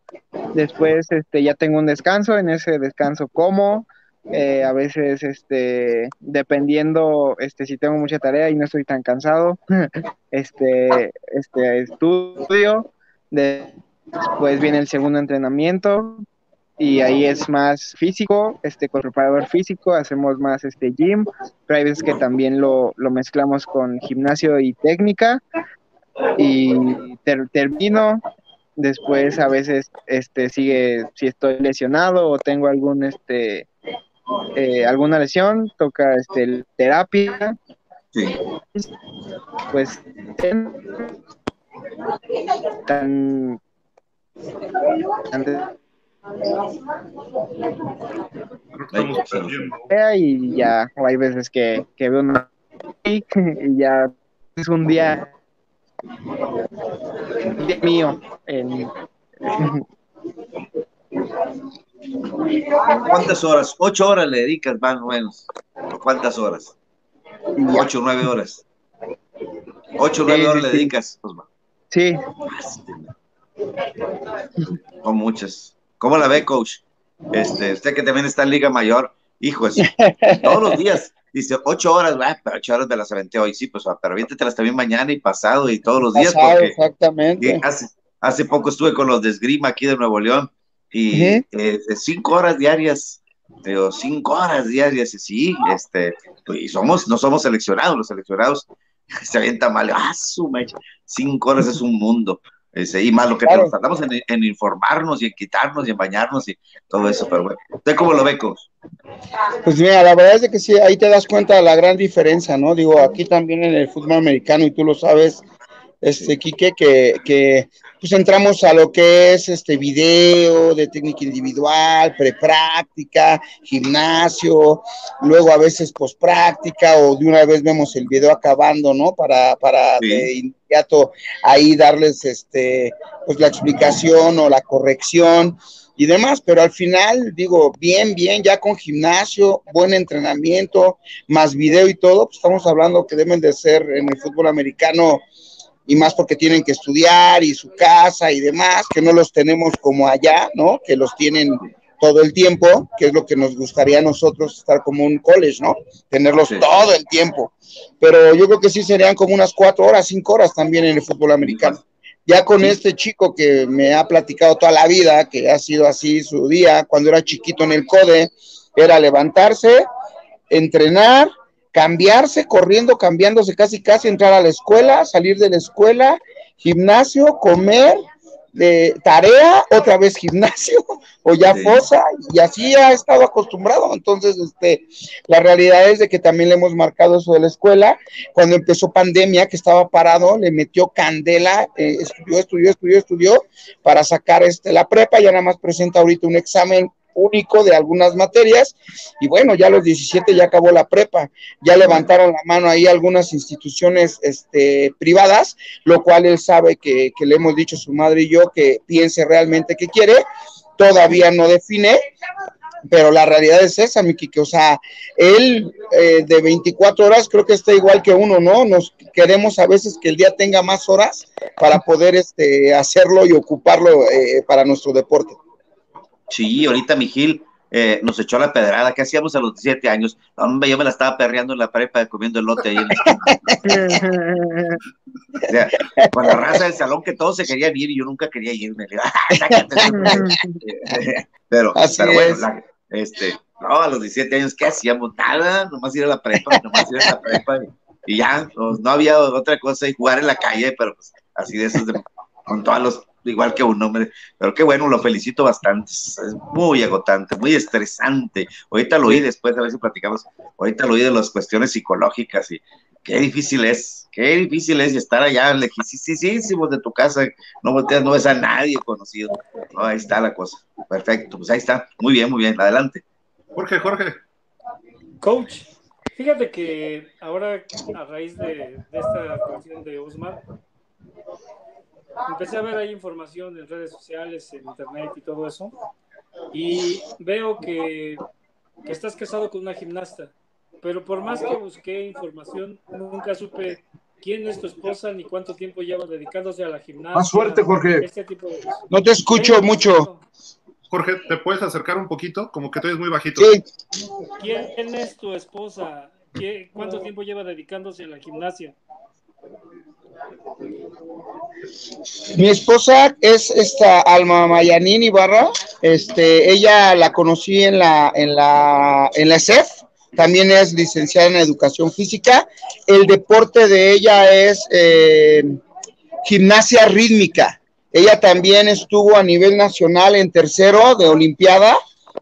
después este, ya tengo un descanso, en ese descanso como, eh, a veces este, dependiendo este, si tengo mucha tarea y no estoy tan cansado, este, este, estudio, después viene el segundo entrenamiento, y ahí es más físico, este, con preparador físico, hacemos más este gym, pero hay veces que también lo, lo mezclamos con gimnasio y técnica, y termino, después a veces este, sigue, si estoy lesionado o tengo algún, este, eh, alguna lesión, toca este, terapia, pues tan, y ya, o hay veces que, que veo una y ya es un día, mío. ¿Cuántas horas? ¿Ocho horas le dedicas más o menos? ¿Cuántas horas? ¿Ocho, nueve horas? ¿Ocho, nueve horas le dedicas, Sí. Son muchas. ¿Cómo la ve, coach? Este, usted que también está en Liga Mayor, hijos, todos los días, dice, ocho horas, pero ocho horas me las aventé hoy, sí, pues, pero las también mañana y pasado y todos los días. Pasado, exactamente. Hace, hace, poco estuve con los de Esgrima aquí de Nuevo León y eh, cinco horas diarias, digo, cinco horas diarias, y sí, este, y somos, no somos seleccionados, los seleccionados se avientan mal, ah, su cinco horas es un mundo y más lo que nos tratamos en, informarnos y en quitarnos y en bañarnos y todo eso, pero bueno, ¿usted cómo lo ve, Pues mira, la verdad es que sí, ahí te das cuenta de la gran diferencia, ¿no? Digo, aquí también en el fútbol americano, y tú lo sabes, este, Quique, que, que pues entramos a lo que es este video de técnica individual, prepráctica, gimnasio, luego a veces pospráctica o de una vez vemos el video acabando, ¿no? Para, para de ahí darles este, pues la explicación o la corrección y demás, pero al final digo, bien, bien, ya con gimnasio, buen entrenamiento, más video y todo, pues estamos hablando que deben de ser en el fútbol americano y más porque tienen que estudiar y su casa y demás, que no los tenemos como allá, ¿no? Que los tienen todo el tiempo, que es lo que nos gustaría a nosotros estar como un college, ¿no? Tenerlos todo el tiempo. Pero yo creo que sí serían como unas cuatro horas, cinco horas también en el fútbol americano. Ya con este chico que me ha platicado toda la vida, que ha sido así su día, cuando era chiquito en el CODE, era levantarse, entrenar, cambiarse, corriendo, cambiándose casi, casi, entrar a la escuela, salir de la escuela, gimnasio, comer, de tarea, otra vez gimnasio, o ya fosa, y así ha estado acostumbrado. Entonces, este, la realidad es de que también le hemos marcado eso de la escuela. Cuando empezó pandemia, que estaba parado, le metió candela, eh, estudió, estudió, estudió, estudió, para sacar este, la prepa, ya nada más presenta ahorita un examen único de algunas materias y bueno, ya a los 17 ya acabó la prepa, ya levantaron la mano ahí algunas instituciones este, privadas, lo cual él sabe que, que le hemos dicho su madre y yo que piense realmente que quiere, todavía no define, pero la realidad es esa, mi Kike, o sea, él eh, de 24 horas creo que está igual que uno, ¿no? Nos queremos a veces que el día tenga más horas para poder este, hacerlo y ocuparlo eh, para nuestro deporte. Sí, ahorita mi Gil eh, nos echó la pedrada, ¿qué hacíamos a los 17 años? Hombre, yo me la estaba perreando en la prepa comiendo el lote ahí. o sea, con la raza del salón que todos se querían ir y yo nunca quería irme. pero, pero bueno, este, no, a los 17 años, ¿qué hacíamos? Nada, nomás ir a la prepa, nomás ir a la prepa y, ya, pues, no había otra cosa y jugar en la calle, pero pues así de esos, con todos los, igual que un hombre, pero qué bueno, lo felicito bastante, es muy agotante, muy estresante, ahorita lo oí después, a ver si platicamos, ahorita lo oí de las cuestiones psicológicas y qué difícil es, qué difícil es estar allá lejísimos de tu casa, no volteas, no ves a nadie conocido. ahí está la cosa. Perfecto, pues ahí está. Muy bien, muy bien. Adelante. Jorge, Jorge. Coach, fíjate que ahora a raíz de, esta cuestión de Osmar, empecé a ver ahí información en redes sociales, en internet y todo eso, y veo que, que estás casado con una gimnasta pero por más que busqué información, nunca supe quién es tu esposa ni cuánto tiempo lleva dedicándose a la gimnasia. Más suerte, Jorge. Este no te escucho mucho. Jorge, ¿te puedes acercar un poquito? Como que tú eres muy bajito. Sí. ¿Quién es tu esposa? ¿Cuánto tiempo lleva dedicándose a la gimnasia? Mi esposa es esta Alma Mayanín Ibarra. Este, ella la conocí en la en la en la ESEF también es licenciada en educación física. El deporte de ella es eh, gimnasia rítmica. Ella también estuvo a nivel nacional en tercero de Olimpiada,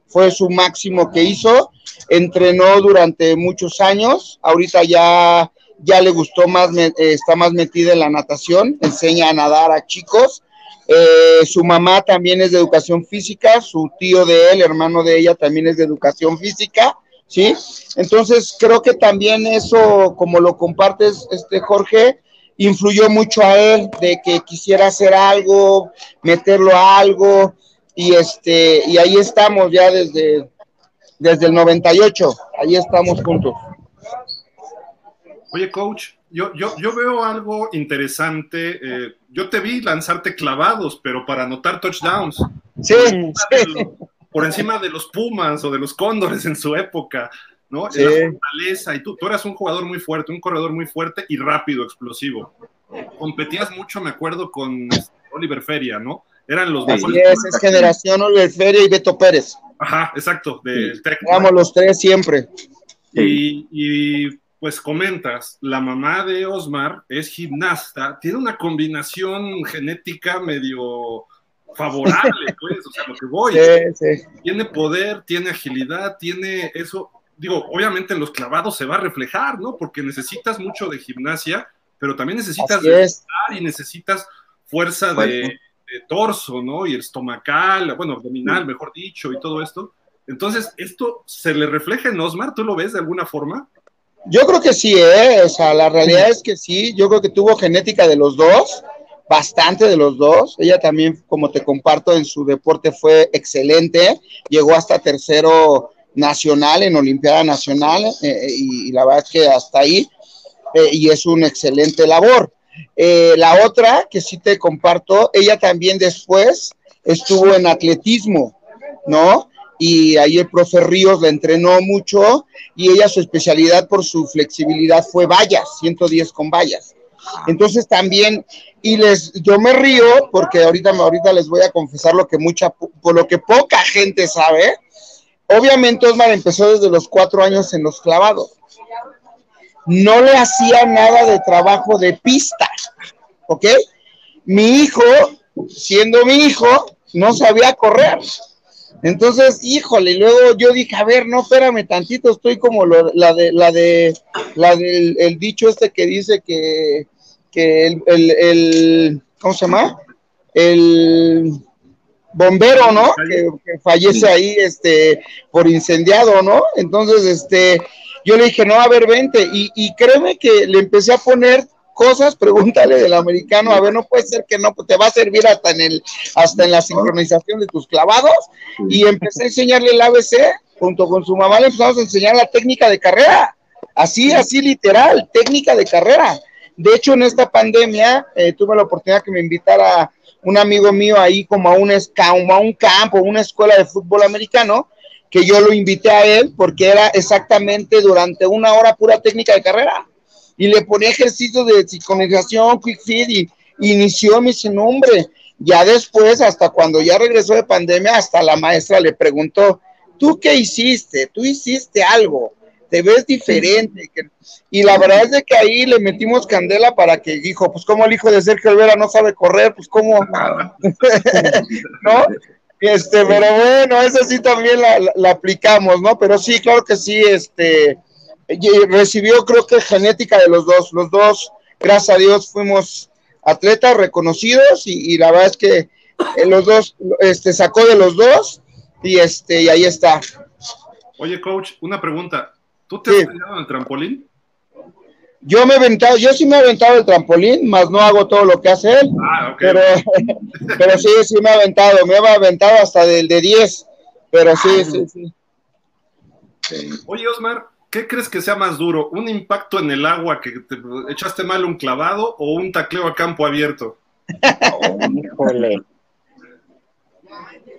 fue su máximo que hizo. Entrenó durante muchos años, ahorita ya, ya le gustó más, está más metida en la natación, enseña a nadar a chicos. Eh, su mamá también es de educación física, su tío de él, hermano de ella, también es de educación física. ¿sí? Entonces, creo que también eso, como lo compartes, este Jorge, influyó mucho a él de que quisiera hacer algo, meterlo a algo, y este, y ahí estamos ya desde, desde el 98, ahí estamos juntos. Oye, coach, yo, yo, yo veo algo interesante. Eh, yo te vi lanzarte clavados, pero para anotar touchdowns. Sí, por encima de los Pumas o de los Cóndores en su época, ¿no? Sí. La fortaleza, y tú, tú eras un jugador muy fuerte, un corredor muy fuerte y rápido, explosivo. Competías mucho, me acuerdo, con este, Oliver Feria, ¿no? Eran los Así es, es generación Oliver Feria y Beto Pérez. Ajá, exacto, del sí. Vamos los tres siempre. Y, y pues comentas, la mamá de Osmar es gimnasta, tiene una combinación genética medio favorable, pues, o sea, lo que voy. Sí, sí. Tiene poder, tiene agilidad, tiene eso. Digo, obviamente en los clavados se va a reflejar, ¿no? Porque necesitas mucho de gimnasia, pero también necesitas de y necesitas fuerza bueno. de, de, torso, ¿no? Y el estomacal, bueno, abdominal, mejor dicho, y todo esto. Entonces, ¿esto se le refleja en Osmar? ¿Tú lo ves de alguna forma? Yo creo que sí, ¿eh? O sea, la realidad es que sí, yo creo que tuvo genética de los dos bastante de los dos. Ella también, como te comparto, en su deporte fue excelente. Llegó hasta tercero nacional en Olimpiada Nacional eh, y, y, la verdad es que hasta ahí eh, y es una excelente labor. Eh, la otra que sí te comparto, ella también después estuvo en atletismo, ¿no? Y ahí el profe Ríos la entrenó mucho y ella su especialidad por su flexibilidad fue vallas, 110 con vallas. Entonces también y les yo me río porque ahorita ahorita les voy a confesar lo que mucha por lo que poca gente sabe obviamente Osmar empezó desde los cuatro años en los clavados no le hacía nada de trabajo de pista ¿ok? mi hijo siendo mi hijo no sabía correr entonces, híjole, luego yo dije, a ver, no, espérame tantito, estoy como lo, la de, la de, la del el dicho este que dice que, que el, el, el, ¿cómo se llama? El, bombero, ¿no? Que, fallece ahí, este, por incendiado, ¿no? Entonces, este, yo le dije, no, a ver, vente, y, y créeme que le empecé a poner cosas, pregúntale del americano, a ver, no puede ser que no, pues, te va a servir hasta en el, hasta en la sincronización de tus clavados, y empecé a enseñarle el ABC, junto con su mamá le empezamos a enseñar la técnica de carrera, así, así literal, técnica de carrera. De hecho, en esta pandemia eh, tuve la oportunidad que me invitara un amigo mío ahí como a un, a un campo, una escuela de fútbol americano, que yo lo invité a él porque era exactamente durante una hora pura técnica de carrera y le ponía ejercicios de sincronización, quick feed y inició mi nombre. Ya después, hasta cuando ya regresó de pandemia, hasta la maestra le preguntó, ¿tú qué hiciste? ¿Tú hiciste algo? ¿Te ves diferente? Y la verdad es de que ahí le metimos candela para que dijo, pues como el hijo de Sergio Olvera no sabe correr, pues cómo, ¿no? Este, pero bueno, eso sí también la, la aplicamos, ¿no? Pero sí, claro que sí, este, recibió creo que genética de los dos. Los dos, gracias a Dios, fuimos atletas reconocidos y, la verdad es que eh, los dos, este, sacó de los dos y este, y ahí está. Oye, coach, una pregunta. ¿Tú te has aventado en el trampolín? Yo me he aventado, yo sí me he aventado el trampolín, más no hago todo lo que hace él. Ah, pero, pero sí, sí me he aventado, me he aventado hasta del de 10, pero sí, ah, sí, sí. Oye, Osmar, ¿qué crees que sea más duro? ¿Un impacto en el agua que te echaste mal un clavado o un tacleo a campo abierto? híjole.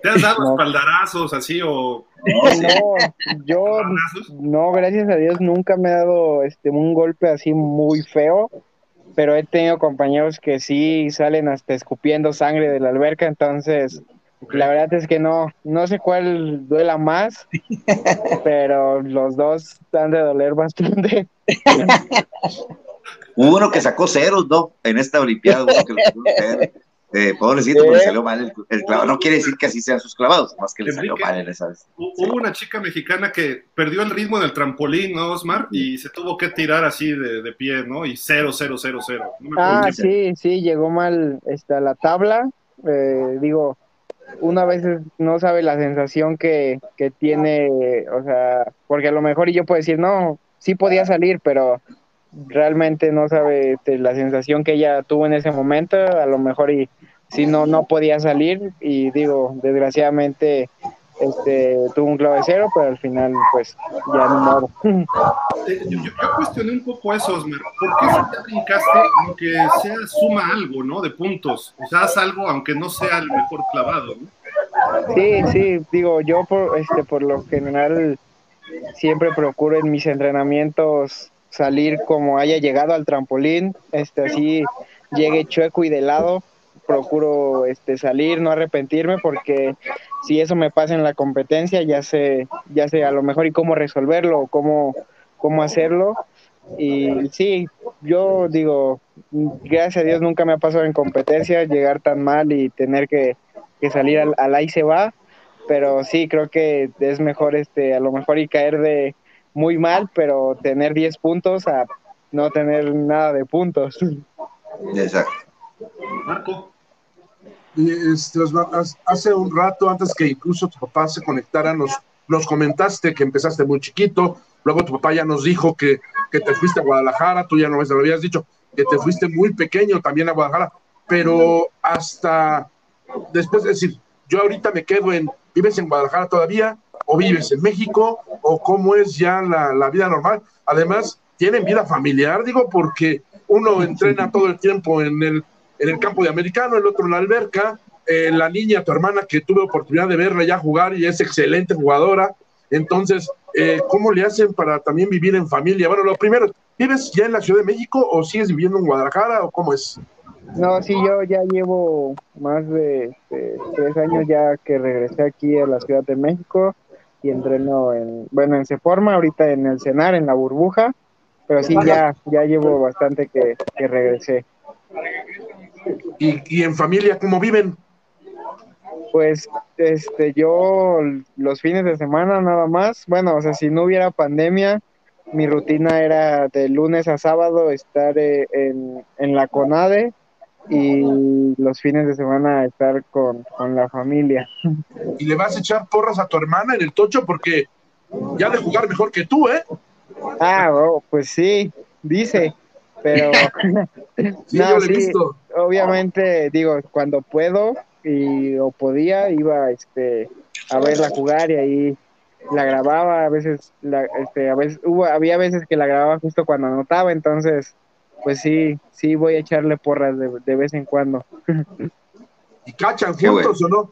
¿Te has dado espaldarazos así o.? No, yo no, gracias a Dios nunca me he dado este un golpe así muy feo, pero he tenido compañeros que sí salen hasta escupiendo sangre de la alberca, entonces la verdad es que no, no sé cuál duela más, pero los dos han de doler bastante. Hubo uno que sacó ceros, ¿no? En esta Olimpiada, uno que lo eh, pobrecito, porque salió mal el, clavado. No quiere decir que así sean sus clavados, más que le salió mal en esa vez. Hubo una chica mexicana que perdió el ritmo en el trampolín, ¿no, Osmar? Y se tuvo que tirar así de, pie, ¿no? Y cero, cero, cero, cero. ah, sí, sí, llegó mal esta, la tabla. Eh, digo, una vez no sabe la sensación que, que tiene, o sea, porque a lo mejor yo puedo decir, no, sí podía salir, pero realmente no sabe este, la sensación que ella tuvo en ese momento, a lo mejor y si no, no podía salir y digo, desgraciadamente este, tuvo un clave cero, pero al final, pues, ya no modo. Eh, yo, cuestioné un poco eso, Osmer. ¿Por qué si te brincaste aunque sea suma algo, ¿no? De puntos. O sea, haz algo aunque no sea el mejor clavado, ¿no? Sí, sí, digo, yo por, este, por lo general siempre procuro en mis entrenamientos salir como haya llegado al trampolín, este, así llegue chueco y de lado, procuro este, salir, no arrepentirme, porque si eso me pasa en la competencia, ya sé, ya sé a lo mejor y cómo resolverlo o cómo, cómo hacerlo. Y sí, yo digo, gracias a Dios nunca me ha pasado en competencia llegar tan mal y tener que, salir al, al ahí se va, pero sí creo que es mejor este a lo mejor y caer de muy mal, pero tener 10 puntos a no tener nada de puntos. Exacto. Marco hace un rato, antes que incluso tu papá se conectara, nos, nos comentaste que empezaste muy chiquito, luego tu papá ya nos dijo que, que te fuiste a Guadalajara, tú ya no me lo habías dicho, que te fuiste muy pequeño también a Guadalajara, pero hasta después de decir, yo ahorita me quedo en, ¿vives en Guadalajara todavía? ¿O vives en México? ¿O cómo es ya la, la vida normal? Además, ¿tienen vida familiar? Digo, porque uno entrena todo el tiempo en el en el campo de americano, el otro en la alberca. Eh, la niña, tu hermana, que tuve oportunidad de verla ya jugar y es excelente jugadora. Entonces, eh, ¿cómo le hacen para también vivir en familia? Bueno, lo primero, ¿vives ya en la Ciudad de México o sigues viviendo en Guadalajara o cómo es? No, sí, yo ya llevo más de, tres años ya que regresé aquí a la Ciudad de México y entreno en, bueno, en Seforma, ahorita en el Cenar, en la burbuja, pero sí, ya, ya llevo bastante que, que regresé. ¿Y, en familia cómo viven? Pues este yo los fines de semana nada más, bueno, o sea, si no hubiera pandemia, mi rutina era de lunes a sábado estar eh, en, la CONADE y los fines de semana estar con, con la familia. Y le vas a echar porras a tu hermana en el tocho porque ya de jugar mejor que tú, ¿eh? Ah, oh, pues sí, dice, pero Sí, No, yo lo he sí. visto. obviamente digo, cuando puedo y o podía, iba este a verla jugar y ahí la grababa, a veces la, este, a veces hubo, había veces que la grababa justo cuando anotaba, entonces pues sí, sí voy a echarle porras de, de vez en cuando. ¿Y cachan juntos o no?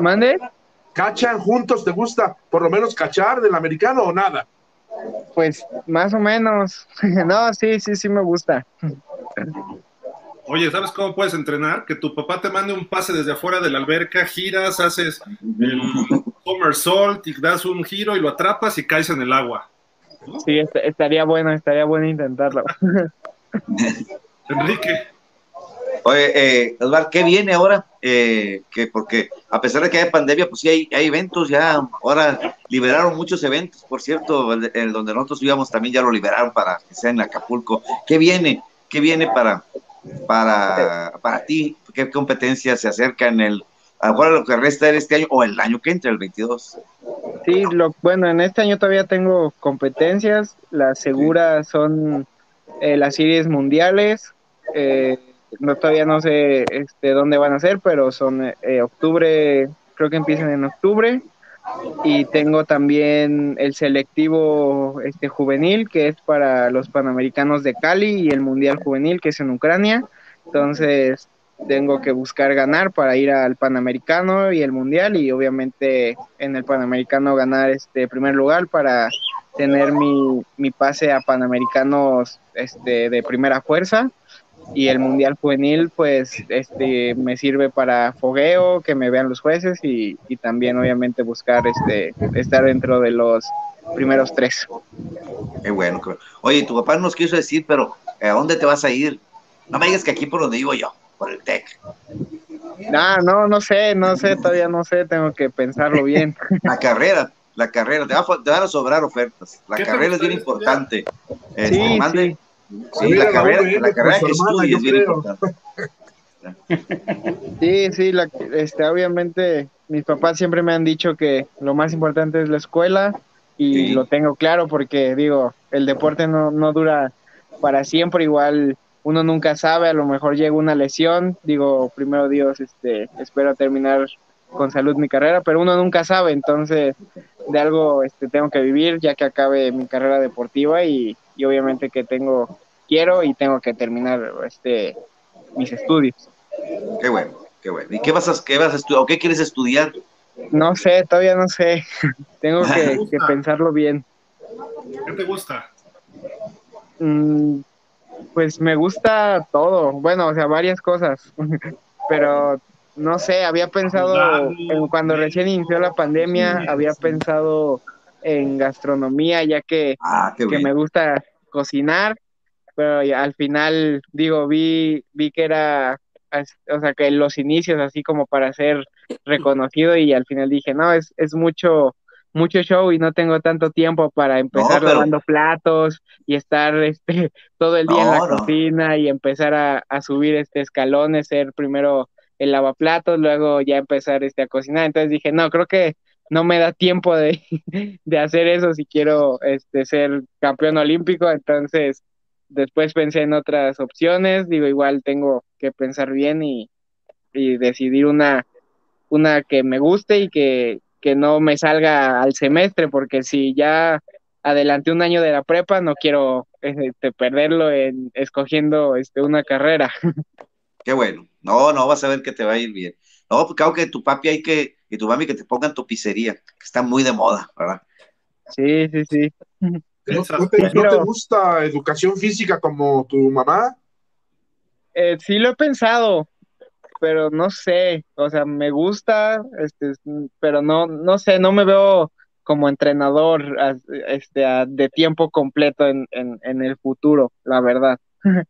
¿Mande? ¿Cachan juntos? ¿Te gusta por lo menos cachar del americano o nada? Pues más o menos. no, sí, sí, sí me gusta. Oye, ¿sabes cómo puedes entrenar? Que tu papá te mande un pase desde afuera de la alberca, giras, haces el somersault y das un giro y lo atrapas y caes en el agua. Sí, est- estaría bueno, estaría bueno intentarlo. Enrique, Oye, eh, Osvar, ¿qué viene ahora? Eh, que porque a pesar de que hay pandemia, pues sí hay, hay eventos ya. Ahora liberaron muchos eventos, por cierto, el, el donde nosotros íbamos también ya lo liberaron para que sea en Acapulco. ¿Qué viene? ¿Qué viene para, para, para ti? ¿Qué competencias se acercan el, ahora lo que resta de este año o el año que entra, el 22? Sí, lo, bueno, en este año todavía tengo competencias. Las seguras son eh, las series mundiales. Eh, no, todavía no sé este, dónde van a ser, pero son eh, octubre, creo que empiezan en octubre. Y tengo también el selectivo este, juvenil, que es para los Panamericanos de Cali, y el Mundial Juvenil, que es en Ucrania. Entonces, tengo que buscar ganar para ir al Panamericano y el Mundial y obviamente en el Panamericano ganar este primer lugar para tener mi, mi pase a Panamericanos este, de primera fuerza y el Mundial Juvenil pues este me sirve para fogueo, que me vean los jueces y, y también obviamente buscar este estar dentro de los primeros tres. Qué bueno. Oye, tu papá nos quiso decir, pero ¿a dónde te vas a ir? No me digas que aquí por donde vivo yo, por el TEC. Ah, no, no sé, no sé, todavía no sé, tengo que pensarlo bien. La carrera, la carrera, te, va a- te van a sobrar ofertas. La ¿Qué te carrera es bien importante. Este, Sí, mande. sí. Sí, la carrera, la carrera que hermana, estudies yo es bien creo. importante. Sí, sí, la, este, obviamente mis papás siempre me han dicho que lo más importante es la escuela y Sí. lo tengo claro porque digo, el deporte no, no dura para siempre, igual uno nunca sabe, a lo mejor llega una lesión, digo, primero Dios, este, espero terminar con salud mi carrera, pero uno nunca sabe, entonces de algo este, tengo que vivir ya que acabe mi carrera deportiva y, y obviamente que tengo, quiero y tengo que terminar este, mis estudios. Qué bueno, qué bueno. ¿Y qué vas a, qué vas a estudiar? ¿O qué quieres estudiar? No sé, todavía no sé. Tengo que, que pensarlo bien. ¿qué te gusta? Mm, pues me gusta todo. Bueno, o sea, varias cosas. Pero no sé, había pensado, en- cuando recién inició la pandemia, había pensado en gastronomía, ya que, Ah, que bien. me gusta cocinar. Pero al final, digo, vi, vi que era, o sea, que los inicios así como para ser reconocido y al final dije, no, es, es mucho, mucho show y no tengo tanto tiempo para empezar pero- lavando platos y estar este, todo el día en la no. cocina y empezar a, a subir este escalones, ser primero el lavaplatos, luego ya empezar este, a cocinar. Entonces dije, no, creo que no me da tiempo de, de hacer eso si quiero este, ser campeón olímpico. Entonces después pensé en otras opciones, digo, igual tengo que pensar bien y, y decidir una, una que me guste y que, que no me salga al semestre, porque si ya adelanté un año de la prepa, no quiero este, perderlo en escogiendo este, una carrera. Qué bueno. No, no, vas a ver que te va a ir bien. No, pues claro que tu papi hay que, y tu mami que te pongan tu pizzería, que está muy de moda, ¿verdad? Sí, sí, sí. ¿No, te, no te Pero- gusta educación física como tu mamá? Eh, sí lo he pensado, pero no sé, o sea, me gusta, este, pero no, no sé, no me veo como entrenador este, a- de tiempo completo en, en, en el futuro, la verdad.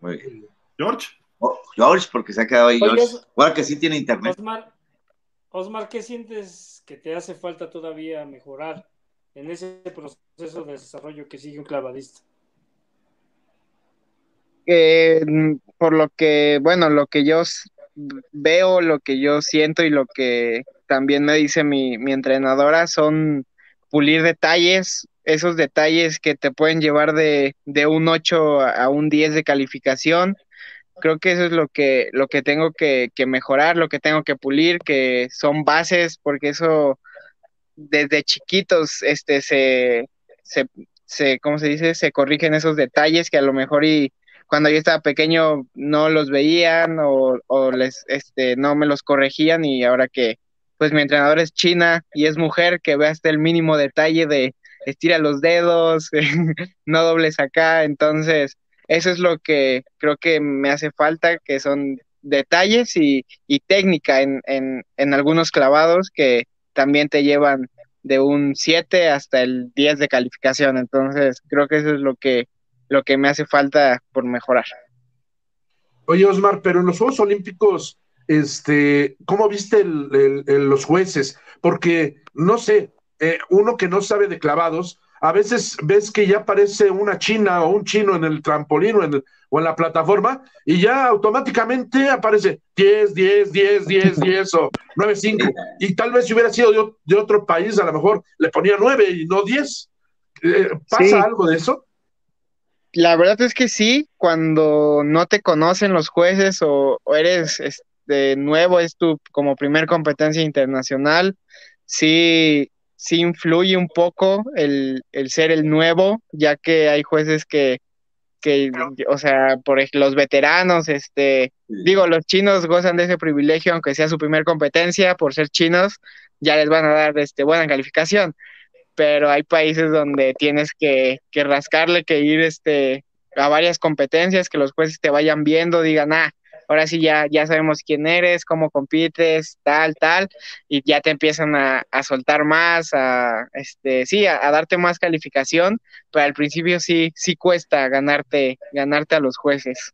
Muy bien. George, Oh, George, porque se ha quedado ahí Oye, George. Ahora que sí tiene internet. Osmar, Osmar, ¿qué sientes que te hace falta todavía mejorar en ese proceso de desarrollo que sigue un clavadista? eh, por lo que, bueno, lo que yo veo, lo que yo siento y lo que también me dice mi, mi entrenadora son pulir detalles, esos detalles que te pueden llevar de, de un 8 a un 10 de calificación. Creo que eso es lo que, lo que tengo que, que mejorar, lo que tengo que pulir, que son bases, porque eso desde chiquitos este, se, se, se, ¿cómo se dice? Se corrigen esos detalles que a lo mejor y cuando yo estaba pequeño no los veían o, o les, este, no me los corregían y ahora que pues mi entrenador es china y es mujer, que ve hasta el mínimo detalle de estira los dedos, no dobles acá, entonces eso es lo que creo que me hace falta, que son detalles y, y técnica en, en, en, algunos clavados que también te llevan de un 7 hasta el 10 de calificación, entonces creo que eso es lo que, lo que me hace falta por mejorar. Oye, Osmar, pero en los Juegos Olímpicos este, ¿cómo viste los jueces? Porque, no sé, eh, uno que no sabe de clavados, a veces ves que ya aparece una china o un chino en el trampolín o en, o en la plataforma y ya automáticamente aparece 10, 10, 10, 10, 10 o 9, 5. Y tal vez si hubiera sido de, otro país, a lo mejor le ponía 9 y no 10. Eh, ¿Pasa algo de eso? La verdad es que sí, cuando no te conocen los jueces o, o eres de nuevo es tu como primer competencia internacional, sí, sí influye un poco el, el ser el nuevo, ya que hay jueces que, que o sea, por los veteranos, este, digo, los chinos gozan de ese privilegio, aunque sea su primer competencia, por ser chinos, ya les van a dar este, buena calificación, pero hay países donde tienes que, que rascarle, que ir este, a varias competencias, que los jueces te vayan viendo, digan, ah, ahora sí ya, ya sabemos quién eres, cómo compites, tal, tal, y ya te empiezan a, soltar más, a, este, sí, a, darte más calificación, pero al principio sí, sí cuesta ganarte, ganarte a los jueces.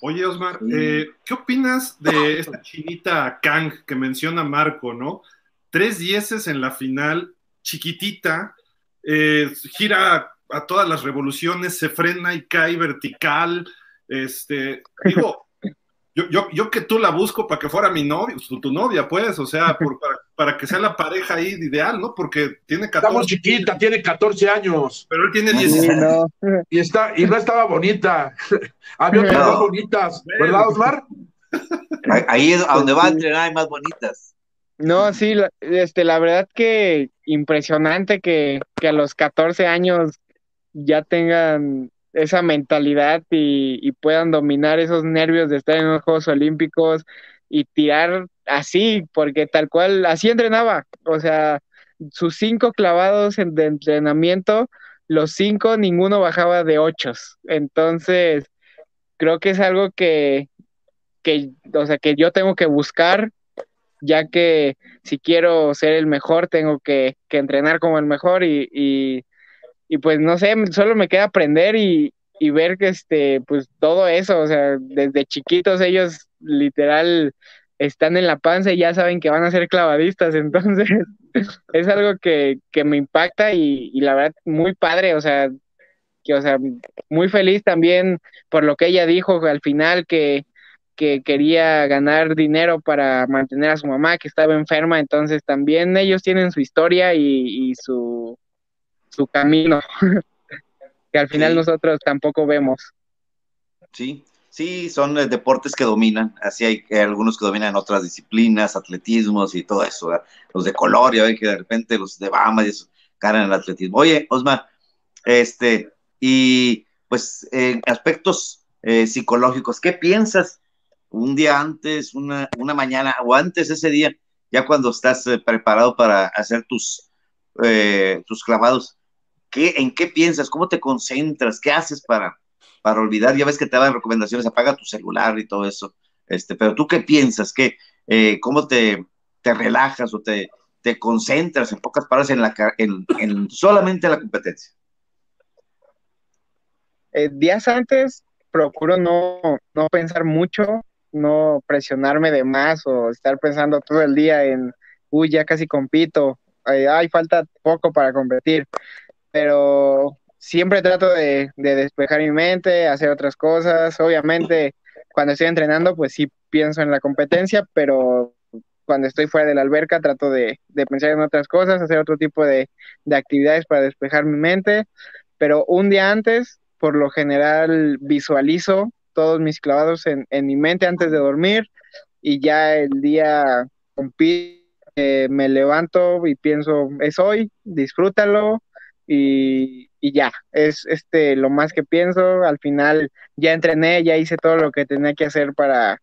Oye, Osmar, eh, ¿qué opinas de esta chinita Kang que menciona Marco, no? Tres dieces en la final, chiquitita, eh, gira a todas las revoluciones, se frena y cae vertical, este, digo, yo, yo, yo, que tú la busco para que fuera mi novia, tu, novia, pues, o sea, para, que sea la pareja ahí ideal, ¿no? Porque tiene 14 Estamos chiquita, tiene 14 años. Pero él tiene 16. Y, está, y no estaba bonita. Había otras más bonitas, ¿verdad, Osmar? Ahí es a donde va a entrenar hay más bonitas. No, sí, este, la verdad que impresionante que, que a los 14 años ya tengan esa mentalidad y, puedan dominar esos nervios de estar en los Juegos Olímpicos y tirar así, porque tal cual, así entrenaba, o sea, sus cinco clavados de entrenamiento, los cinco, ninguno bajaba de ocho. Entonces, creo que es algo que, que, o sea, que yo tengo que buscar, ya que si quiero ser el mejor, tengo que, que entrenar como el mejor y pues no sé, solo me queda aprender y, ver que este, pues todo eso, o sea, desde chiquitos ellos literal están en la panza y ya saben que van a ser clavadistas, entonces es algo que, me impacta y, la verdad muy padre, o sea, que, o sea, muy feliz también por lo que ella dijo al final que, que quería ganar dinero para mantener a su mamá que estaba enferma, entonces también ellos tienen su historia y su su camino, que al final nosotros tampoco vemos. Sí, sí, son eh, deportes que dominan, así hay, algunos que dominan otras disciplinas, atletismos y todo eso, los de color, ya ven que de repente los de Bama y eso, ganan el atletismo. Oye, Osma, este, y pues en aspectos eh, psicológicos, ¿qué piensas un día antes, una, una mañana o antes ese día, ya cuando estás eh, preparado para hacer tus, tus clavados? ¿En qué piensas? ¿Cómo te concentras? ¿Qué haces para, para olvidar? Ya ves que te dan recomendaciones, apaga tu celular y todo eso. Este, pero tú qué piensas? ¿Qué, eh, ¿Cómo te, te, relajas o te, te, concentras en pocas palabras en, la, en, en solamente la competencia? Eh, días antes procuro no, no pensar mucho, no presionarme de más o estar pensando todo el día en, uy, ya casi compito, ay, falta poco para competir pero siempre trato de, de, despejar mi mente, hacer otras cosas. Obviamente, cuando estoy entrenando, pues sí pienso en la competencia, pero cuando estoy fuera de la alberca trato de, pensar en otras cosas, hacer otro tipo de, de, actividades para despejar mi mente. Pero un día antes, por lo general, visualizo todos mis clavados en, mi mente antes de dormir y ya el día eh, me levanto y pienso, es hoy, disfrútalo y, y, ya, es este lo más que pienso. Al final ya entrené, ya hice todo lo que tenía que hacer para,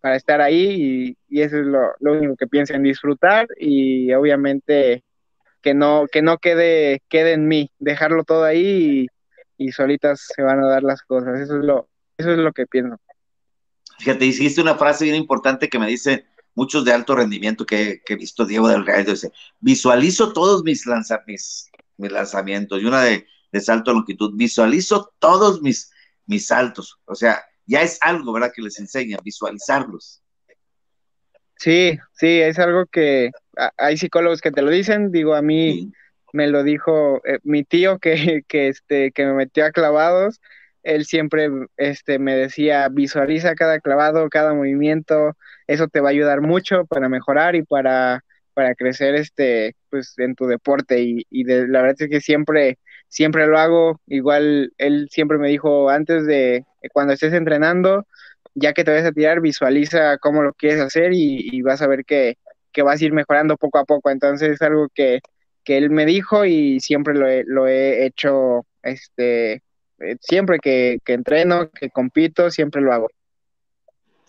para estar ahí y, eso es lo, lo, único que pienso en disfrutar y obviamente que no, que no quede, quede en mí, dejarlo todo ahí y, y solitas se van a dar las cosas. Eso es lo, eso es lo que pienso. Fíjate, hiciste una frase bien importante que me dice muchos de alto rendimiento que, que he visto Diego Delgado, dice, visualizo todos mis, lanza, mis, lanzamientos y una de, de, salto a longitud, visualizo todos mis, mis saltos, o sea, ya es algo, ¿verdad? Que les enseñan, visualizarlos. Sí, sí, es algo que hay psicólogos que te lo dicen, digo, a mí sí. me lo dijo eh, mi tío que, que, este, que me metió a clavados, él siempre este, me decía, visualiza cada clavado, cada movimiento, eso te va a ayudar mucho para mejorar y para, para crecer este, pues, en tu deporte. Y, y de, la verdad es que siempre, siempre lo hago. Igual él siempre me dijo, antes de, cuando estés entrenando, ya que te vas a tirar, visualiza cómo lo quieres hacer y, y vas a ver que, que, vas a ir mejorando poco a poco. Entonces es algo que, que él me dijo y siempre lo he, lo he hecho este, siempre que, que, entreno, que compito, siempre lo hago.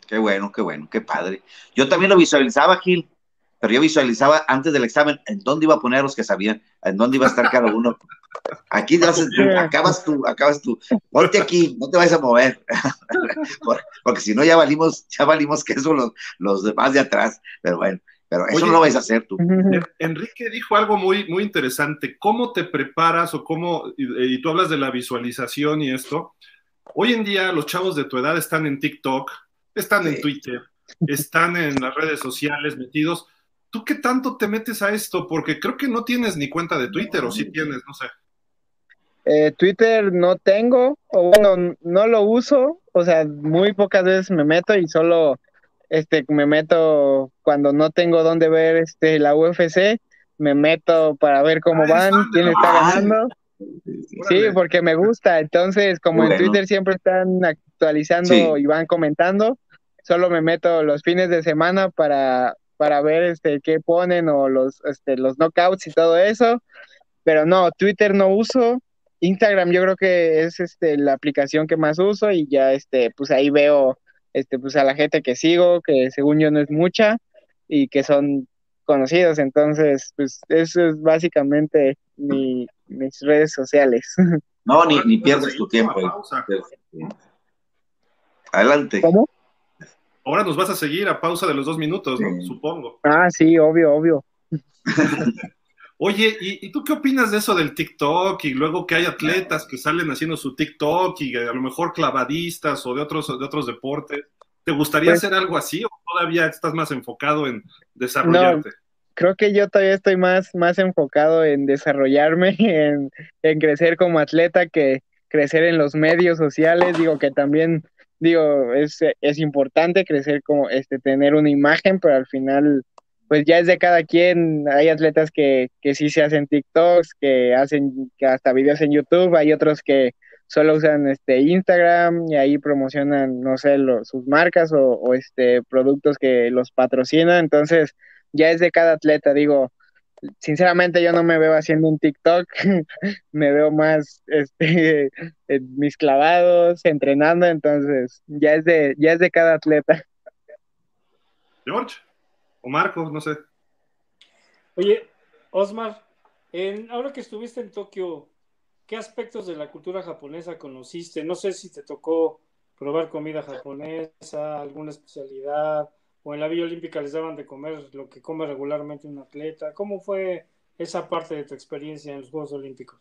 Qué bueno, qué bueno, qué padre. Yo también lo visualizaba, Gil, pero yo visualizaba antes del examen en dónde iba a poner a los que sabían, en dónde iba a estar cada uno. Aquí haces, acabas tú, acabas tú, ponte aquí, no te vayas a mover, porque si no ya valimos, ya valimos que eso los, los demás de atrás, pero bueno. Pero eso Oye, no lo vais a hacer tú. Enrique dijo algo muy, muy interesante. ¿Cómo te preparas o cómo, y, y, tú hablas de la visualización y esto? Hoy en día los chavos de tu edad están en TikTok, están sí. en Twitter, están en las redes sociales metidos. ¿Tú qué tanto te metes a esto? Porque creo que no tienes ni cuenta de Twitter, o sí tienes, no sé. Eh, Twitter no tengo, o bueno, no lo uso, o sea, muy pocas veces me meto y solo este, me meto cuando no tengo dónde ver este, la UFC, me meto para ver cómo Ay, van, quién está ganando. Sí, porque me gusta. Entonces, como bueno. en Twitter siempre están actualizando sí. y van comentando, solo me meto los fines de semana para, para ver este, qué ponen o los, este, los knockouts y todo eso. Pero no, Twitter no uso. Instagram yo creo que es este, la aplicación que más uso y ya este, pues ahí veo este, pues a la gente que sigo, que según yo no es mucha y que son conocidos, entonces, pues eso es básicamente mi, mis redes sociales. No, ni, ni pierdes tu tiempo. Adelante. ¿Cómo? Ahora nos vas a seguir a pausa de los dos minutos, ¿no? Sí. Supongo. Ah, sí, obvio, obvio. Oye, ¿y, ¿y, tú qué opinas de eso del TikTok? Y luego que hay atletas que salen haciendo su TikTok y a lo mejor clavadistas o de otros, de otros deportes. ¿Te gustaría pues, hacer algo así o todavía estás más enfocado en desarrollarte? No, creo que yo todavía estoy más, más enfocado en desarrollarme, en, en crecer como atleta que crecer en los medios sociales. Digo que también, digo, es, es importante crecer como, este, tener una imagen, pero al final pues ya es de cada quien, hay atletas que, que sí se hacen TikToks, que hacen que hasta videos en YouTube, hay otros que solo usan este Instagram y ahí promocionan, no sé, sus marcas o, o, este productos que los patrocinan, entonces ya es de cada atleta, digo, sinceramente yo no me veo haciendo un TikTok, me veo más este en mis clavados, entrenando, entonces ya es de, ya es de cada atleta. George o Marcos, no sé. Oye, Osmar, en, ahora que estuviste en Tokio, ¿qué aspectos de la cultura japonesa conociste? No sé si te tocó probar comida japonesa, alguna especialidad, o en la Villa Olímpica les daban de comer lo que come regularmente un atleta. ¿Cómo fue esa parte de tu experiencia en los Juegos Olímpicos?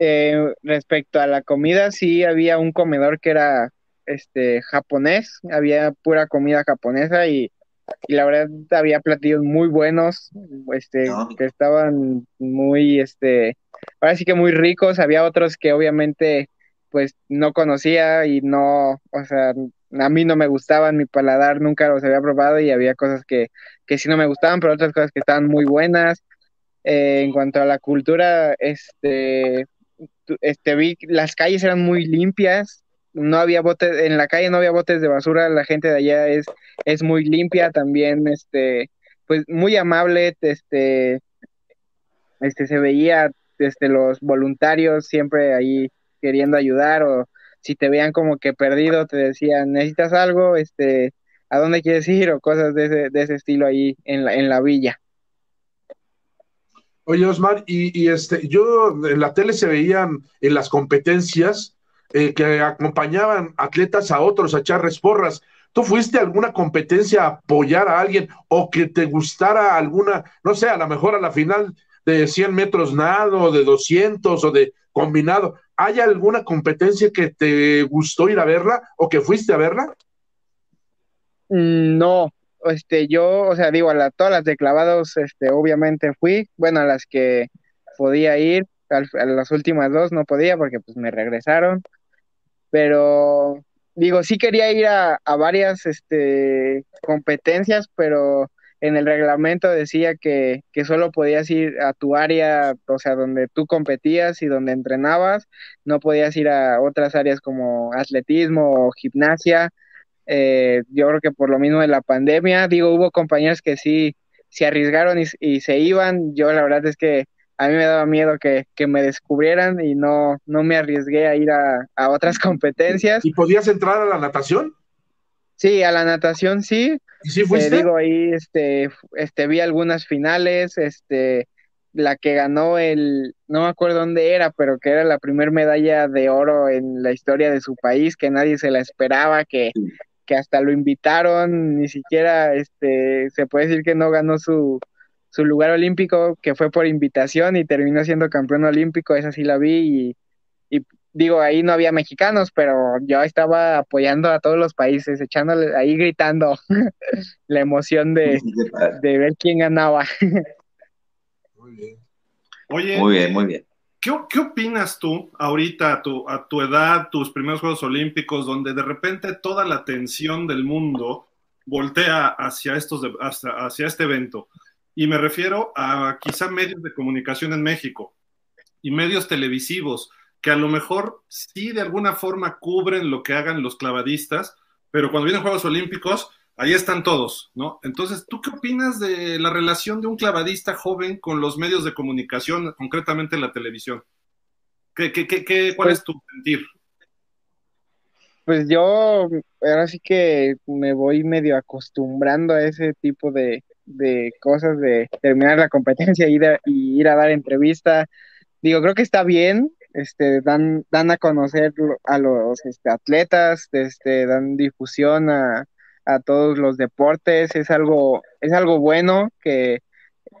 Eh, respecto a la comida, sí había un comedor que era este japonés, había pura comida japonesa y y la verdad había platillos muy buenos, este, que estaban muy, este, ahora sí que muy ricos, había otros que obviamente pues no conocía y no, o sea, a mí no me gustaban, mi paladar nunca los había probado y había cosas que, que sí no me gustaban, pero otras cosas que estaban muy buenas. Eh, en cuanto a la cultura, este, este, vi las calles eran muy limpias, no había botes, en la calle no había botes de basura, la gente de allá es, es muy limpia también, este, pues muy amable, este, este, se veía, este, los voluntarios siempre ahí queriendo ayudar o si te veían como que perdido, te decían, necesitas algo, este, ¿a dónde quieres ir? o cosas de ese, de ese estilo ahí en la, en la villa. Oye, Osmar, y, este, yo en la tele se veían en las competencias eh, que acompañaban atletas a otros a echar resporras. ¿Tú fuiste a alguna competencia a apoyar a alguien o que te gustara alguna, no sé, a lo mejor a la final de 100 metros nado, de 200 o de combinado? ¿Hay alguna competencia que te gustó ir a verla o que fuiste a verla? Mm, no, este, yo, o sea, digo, a todas las de clavados, este, obviamente fui, bueno, a las que podía ir, a, las últimas dos no podía porque pues me regresaron, pero digo, sí quería ir a, a varias, este, competencias, pero en el reglamento decía que, que solo podías ir a tu área, o sea, donde tú competías y donde entrenabas, no podías ir a otras áreas como atletismo o gimnasia, eh, yo creo que por lo mismo de la pandemia, digo, hubo compañeros que sí se arriesgaron y, se iban. Yo la verdad es que a mí me daba miedo que, me descubrieran y no, no me arriesgué a ir a, otras competencias. ¿Y podías entrar a la natación? Sí, a la natación sí. ¿Y sí fuiste? Eh, digo, ahí este, este, vi algunas finales, este, la que ganó el, no me acuerdo dónde era, pero que era la primera medalla de oro en la historia de su país, que nadie se la esperaba, que, que hasta lo invitaron, ni siquiera este, se puede decir que no ganó su, su lugar olímpico, que fue por invitación y terminó siendo campeón olímpico, esa sí la vi y, digo, ahí no había mexicanos, pero yo estaba apoyando a todos los países, echándole ahí gritando la emoción de, de ver quién ganaba. muy bien. Oye, muy bien, muy bien. ¿Qué, opinas tú ahorita a tu, a tu edad, tus primeros Juegos Olímpicos, donde de repente toda la atención del mundo voltea hacia, estos hacia, este evento? Y me refiero a quizá medios de comunicación en México y medios televisivos que a lo mejor sí de alguna forma cubren lo que hagan los clavadistas, pero cuando vienen Juegos Olímpicos ahí están todos, ¿no? Entonces, ¿tú qué opinas de la relación de un clavadista joven con los medios de comunicación, concretamente la televisión? ¿Qué, qué, qué, cuál pues es tu sentir? Pues yo ahora sí que me voy medio acostumbrando a ese tipo de, cosas, de terminar la competencia y, y ir a dar entrevista. Digo, creo que está bien, este, dan, dan a conocer a los este, atletas, este, dan difusión a, a todos los deportes, es algo, es algo bueno que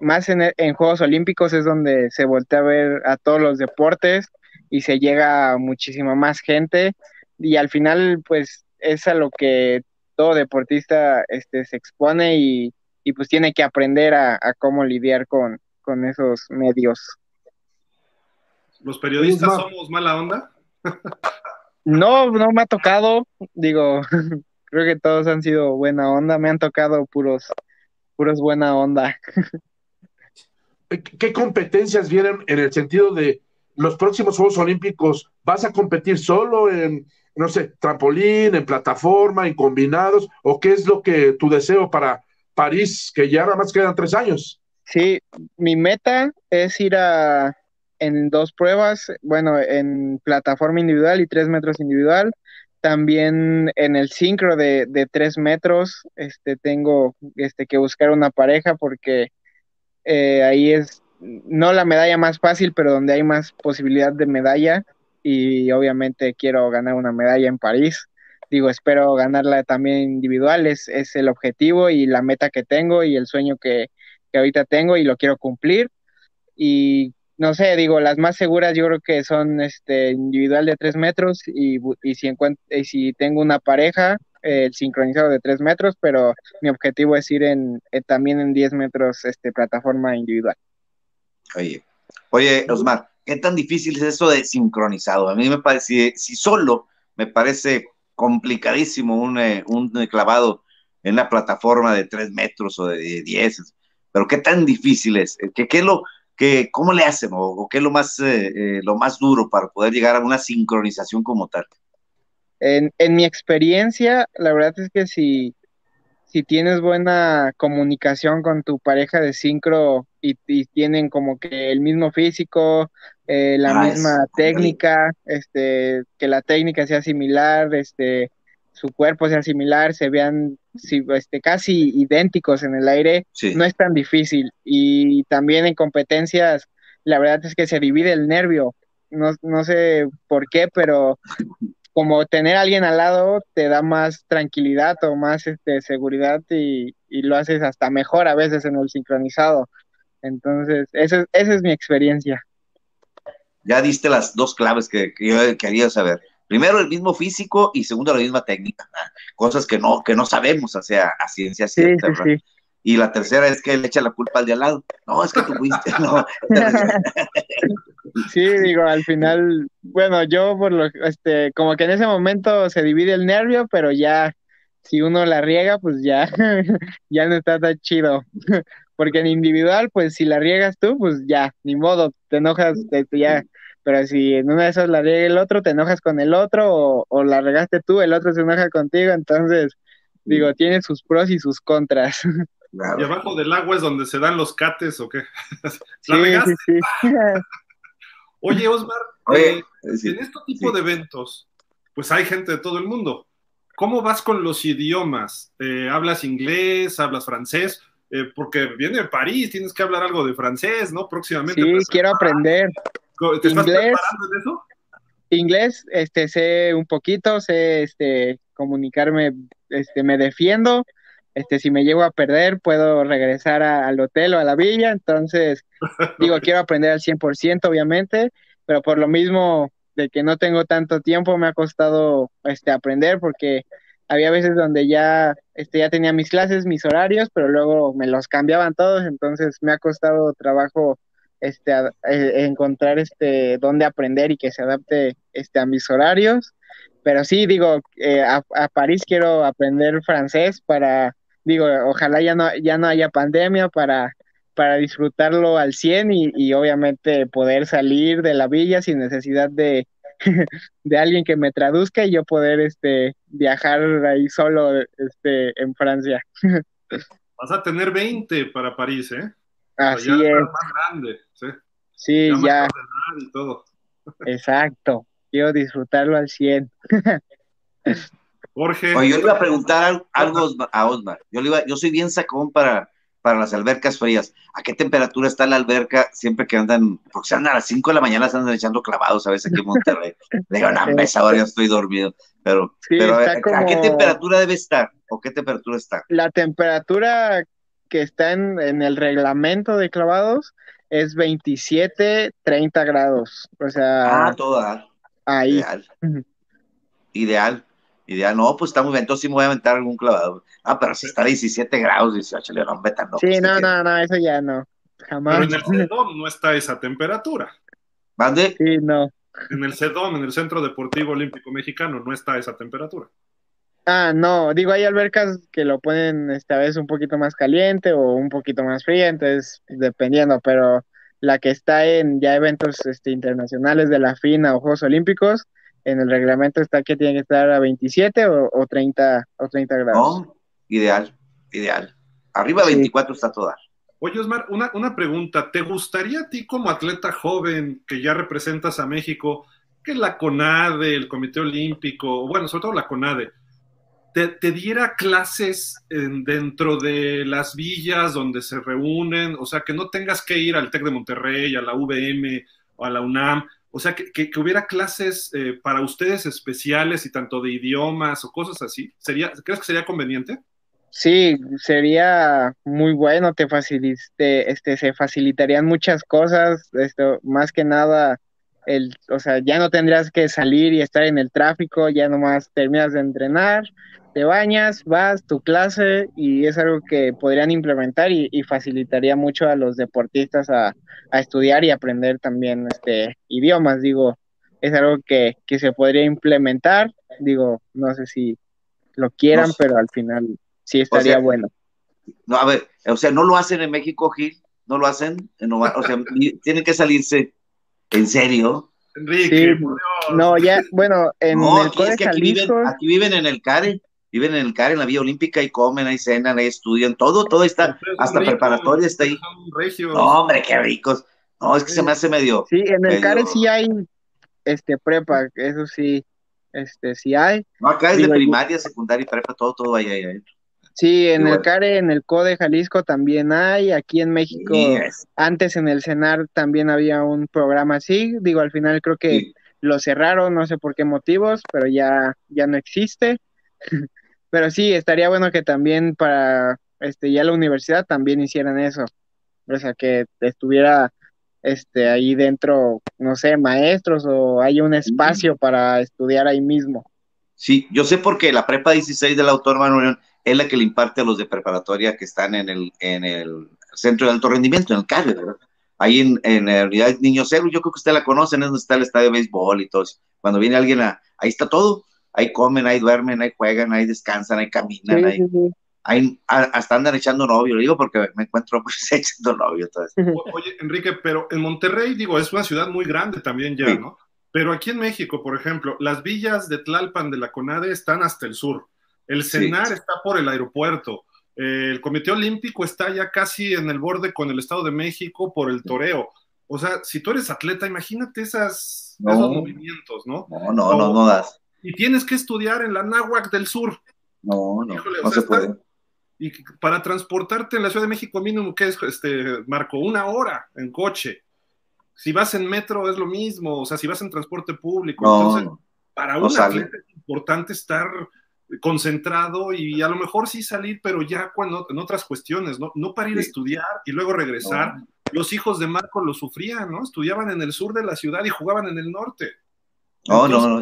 más en, en, Juegos Olímpicos es donde se voltea a ver a todos los deportes y se llega a muchísima más gente y al final pues es a lo que todo deportista este, se expone y, y pues tiene que aprender a, cómo lidiar con, con, esos medios. ¿Los periodistas somos mala onda? no, no me ha tocado, digo, creo que todos han sido buena onda, me han tocado puros, puros buena onda. ¿Qué competencias vienen en el sentido de los próximos Juegos Olímpicos? ¿Vas a competir solo en, no sé, trampolín, en plataforma, en combinados? ¿O qué es lo que tu deseo para París, que ya nada más quedan tres años? Sí, mi meta es ir a en dos pruebas, bueno, en plataforma individual y tres metros individual, también en el sincro de, de tres metros, este, tengo este, que buscar una pareja porque eh, ahí es no la medalla más fácil, pero donde hay más posibilidad de medalla y obviamente quiero ganar una medalla en París. Digo, espero ganarla también individual, es, es el objetivo y la meta que tengo y el sueño que, que ahorita tengo y lo quiero cumplir. Y no sé, digo, las más seguras yo creo que son este individual de tres metros y, y si, y si tengo una pareja, el sincronizado de 3 metros, pero mi objetivo es ir en, también en 10 metros este, plataforma individual. Oye, oye, Osmar, ¿qué tan difícil es eso de sincronizado? A mí me parece, si solo me parece complicadísimo un, un clavado en una plataforma de 3 metros o de 10, pero qué tan difícil es, ¿Qué, qué lo, que, ¿cómo le hacen o, qué es lo más, eh, eh, lo más duro para poder llegar a una sincronización como tal? En, en mi experiencia, la verdad es que si, si tienes buena comunicación con tu pareja de sincro y, tienen como que el mismo físico, eh, la ah, misma técnica, este, que la técnica sea similar, este, su cuerpo sea similar, se vean este, casi idénticos en el aire, no es tan difícil. Y también en competencias, la verdad es que se divide el nervio. No, no sé por qué, pero como tener a alguien al lado te da más tranquilidad o más este, seguridad y, lo haces hasta mejor a veces en el sincronizado. Entonces, esa, esa es mi experiencia. Ya diste las dos claves que, que yo quería saber primero el mismo físico y segundo la misma técnica, cosas que no, que no sabemos, o sea, a ciencia cierta, Y la tercera es que le echa la culpa al de al lado. No, es que tú fuiste, no. Sí, digo, al final, bueno, yo por lo, este, como que en ese momento se divide el nervio, pero ya, si uno la riega, pues ya, ya no está tan chido. Porque en individual, pues si la riegas tú, pues ya, ni modo, te enojas, te, ya pero si en una de esas la riega el otro, te enojas con el otro, o, la regaste tú, el otro se enoja contigo, entonces, digo, tiene sus pros y sus contras. ¿Y abajo del agua es donde se dan los cates o qué? ¿La sí, sí, sí. Oye, Osmar, eh, en este tipo de eventos, pues hay gente de todo el mundo. ¿Cómo vas con los idiomas? Eh, ¿Hablas inglés? ¿Hablas francés? Eh, porque viene de París, tienes que hablar algo de francés, ¿no? Próximamente. Sí, pues, quiero aprender. ¿Te estás inglés, preparando en eso? Inglés, este, sé un poquito, sé este, comunicarme, este, me defiendo. Este, si me llego a perder, puedo regresar al hotel o a la villa. Entonces, digo, quiero aprender al 100%, obviamente, pero por lo mismo de que no tengo tanto tiempo, me ha costado este, aprender porque había veces donde ya, este, ya tenía mis clases, mis horarios, pero luego me los cambiaban todos, entonces me ha costado trabajo este, eh, encontrar este, dónde aprender y que se adapte este, a mis horarios. Pero sí, digo, eh, a, París quiero aprender francés para, digo, ojalá ya no, ya no haya pandemia para, para disfrutarlo al 100 y, y obviamente poder salir de la villa sin necesidad de, de alguien que me traduzca y yo poder este, viajar ahí solo este, en Francia. Vas a tener 20 para París, ¿eh? Así es. Más grande, ¿sí? Sí, ya. Exacto. Quiero disfrutarlo al 100. Jorge. Oye, yo le iba a preguntar algo a Osmar. Yo, le iba, yo soy bien sacón para, para las albercas frías. ¿A qué temperatura está la alberca siempre que andan? Porque se andan a las 5 de la mañana, se andan echando clavados a veces aquí en Monterrey. Le digo, no, esa ahora ya estoy dormido. Pero, pero ¿a qué temperatura debe estar? ¿O qué temperatura está? La temperatura que está en, en el reglamento de clavados es 27, 30 grados. O sea. Ah, toda. Ahí. Ideal. Ideal. Ideal. No, pues está muy bien. Entonces sí me voy a aventar algún clavado. Ah, pero si está a 17 grados, 18, le no metan. No, sí, pues, no, no, no, eso ya no. Jamás. Pero en el CEDOM no está esa temperatura. ¿Mande? Sí, no. En el CEDOM, en el Centro Deportivo Olímpico Mexicano, no está esa temperatura. Ah, no, digo, hay albercas que lo ponen esta vez un poquito más caliente o un poquito más fría, entonces dependiendo, pero la que está en ya eventos este, internacionales de la FINA o Juegos Olímpicos, en el reglamento está que tiene que estar a 27 o, o 30 o 30 grados. No, ideal, ideal. Arriba de 24 está toda. Oye, Osmar, una, una pregunta. ¿Te gustaría a ti como atleta joven que ya representas a México, que la CONADE, el Comité Olímpico, bueno, sobre todo la CONADE, te, diera clases dentro de las villas donde se reúnen, o sea, que no tengas que ir al TEC de Monterrey, a la VM o a la UNAM, o sea, que, que, hubiera clases eh, para ustedes especiales y tanto de idiomas o cosas así. ¿Sería, ¿Crees que sería conveniente? Sí, sería muy bueno, te facilite, este, se facilitarían muchas cosas, esto, más que nada el, o sea, ya no tendrías que salir y estar en el tráfico, ya nomás terminas de entrenar, te bañas, vas tu clase y es algo que podrían implementar y, facilitaría mucho a los deportistas a, estudiar y aprender también este idiomas, digo, es algo que, se podría implementar, digo, no sé si lo quieran, pero al final sí estaría bueno. No, a ver, o sea, no lo hacen en México, Gil, no lo hacen, o sea, tienen que salirse en serio. Enrique, no, ya, bueno, en el aquí, aquí, viven, aquí viven en el CARE, viven en el CARE, en la Vía Olímpica, y comen, ahí cenan, ahí estudian, todo, todo está, hasta preparatoria está ahí. No, hombre, qué ricos. No, es que se me hace medio. Sí, en el CARE sí hay este prepa, eso sí, este sí hay. No, acá es de primaria, secundaria y prepa, todo, todo ahí, ahí adentro. Sí, en el CARE, en el CODE Jalisco también hay, aquí en México, antes en el CENAR también había un programa así, digo, al final creo que lo cerraron, no sé por qué motivos, pero ya, ya no existe. Pero sí, estaría bueno que también para este ya la universidad también hicieran eso. O sea, que estuviera este ahí dentro, no sé, maestros o hay un espacio para estudiar ahí mismo. Sí, yo sé porque la prepa 16 de la Autónoma de Unión es la que le imparte a los de preparatoria que están en el, en el centro de alto rendimiento, en el CARE, ¿verdad? Ahí en, en la unidad de Niños Cero, yo creo que usted la conocen, es donde está el estadio de béisbol y todo eso. Cuando viene alguien, a, ahí está todo. Ahí comen, ahí duermen, ahí juegan, ahí descansan, ahí caminan, ahí, ahí hasta andan echando novio, lo digo porque me encuentro pues, echando novio. Oye, Enrique, pero en Monterrey, digo, es una ciudad muy grande también ya, ¿no? Pero aquí en México, por ejemplo, las villas de Tlalpan de la CONADE están hasta el sur. El CENAR está por el aeropuerto. Eh, el Comité Olímpico está ya casi en el borde con el Estado de México por el toreo. O sea, si tú eres atleta, imagínate esas, esos movimientos, ¿no? No, no, no, no das. Y tienes que estudiar en la Náhuac del Sur. No, no, no se puede. y para transportarte en la Ciudad de México mínimo, ¿qué es, este, Marco? Una hora en coche. Si vas en metro es lo mismo, o sea, si vas en transporte público. entonces, para un atleta es importante estar concentrado y a lo mejor sí salir, pero ya cuando en otras cuestiones, ¿no? No para ir a estudiar y luego regresar. Los hijos de Marco lo sufrían, ¿no? Estudiaban en el sur de la ciudad y jugaban en el norte. No, no, no.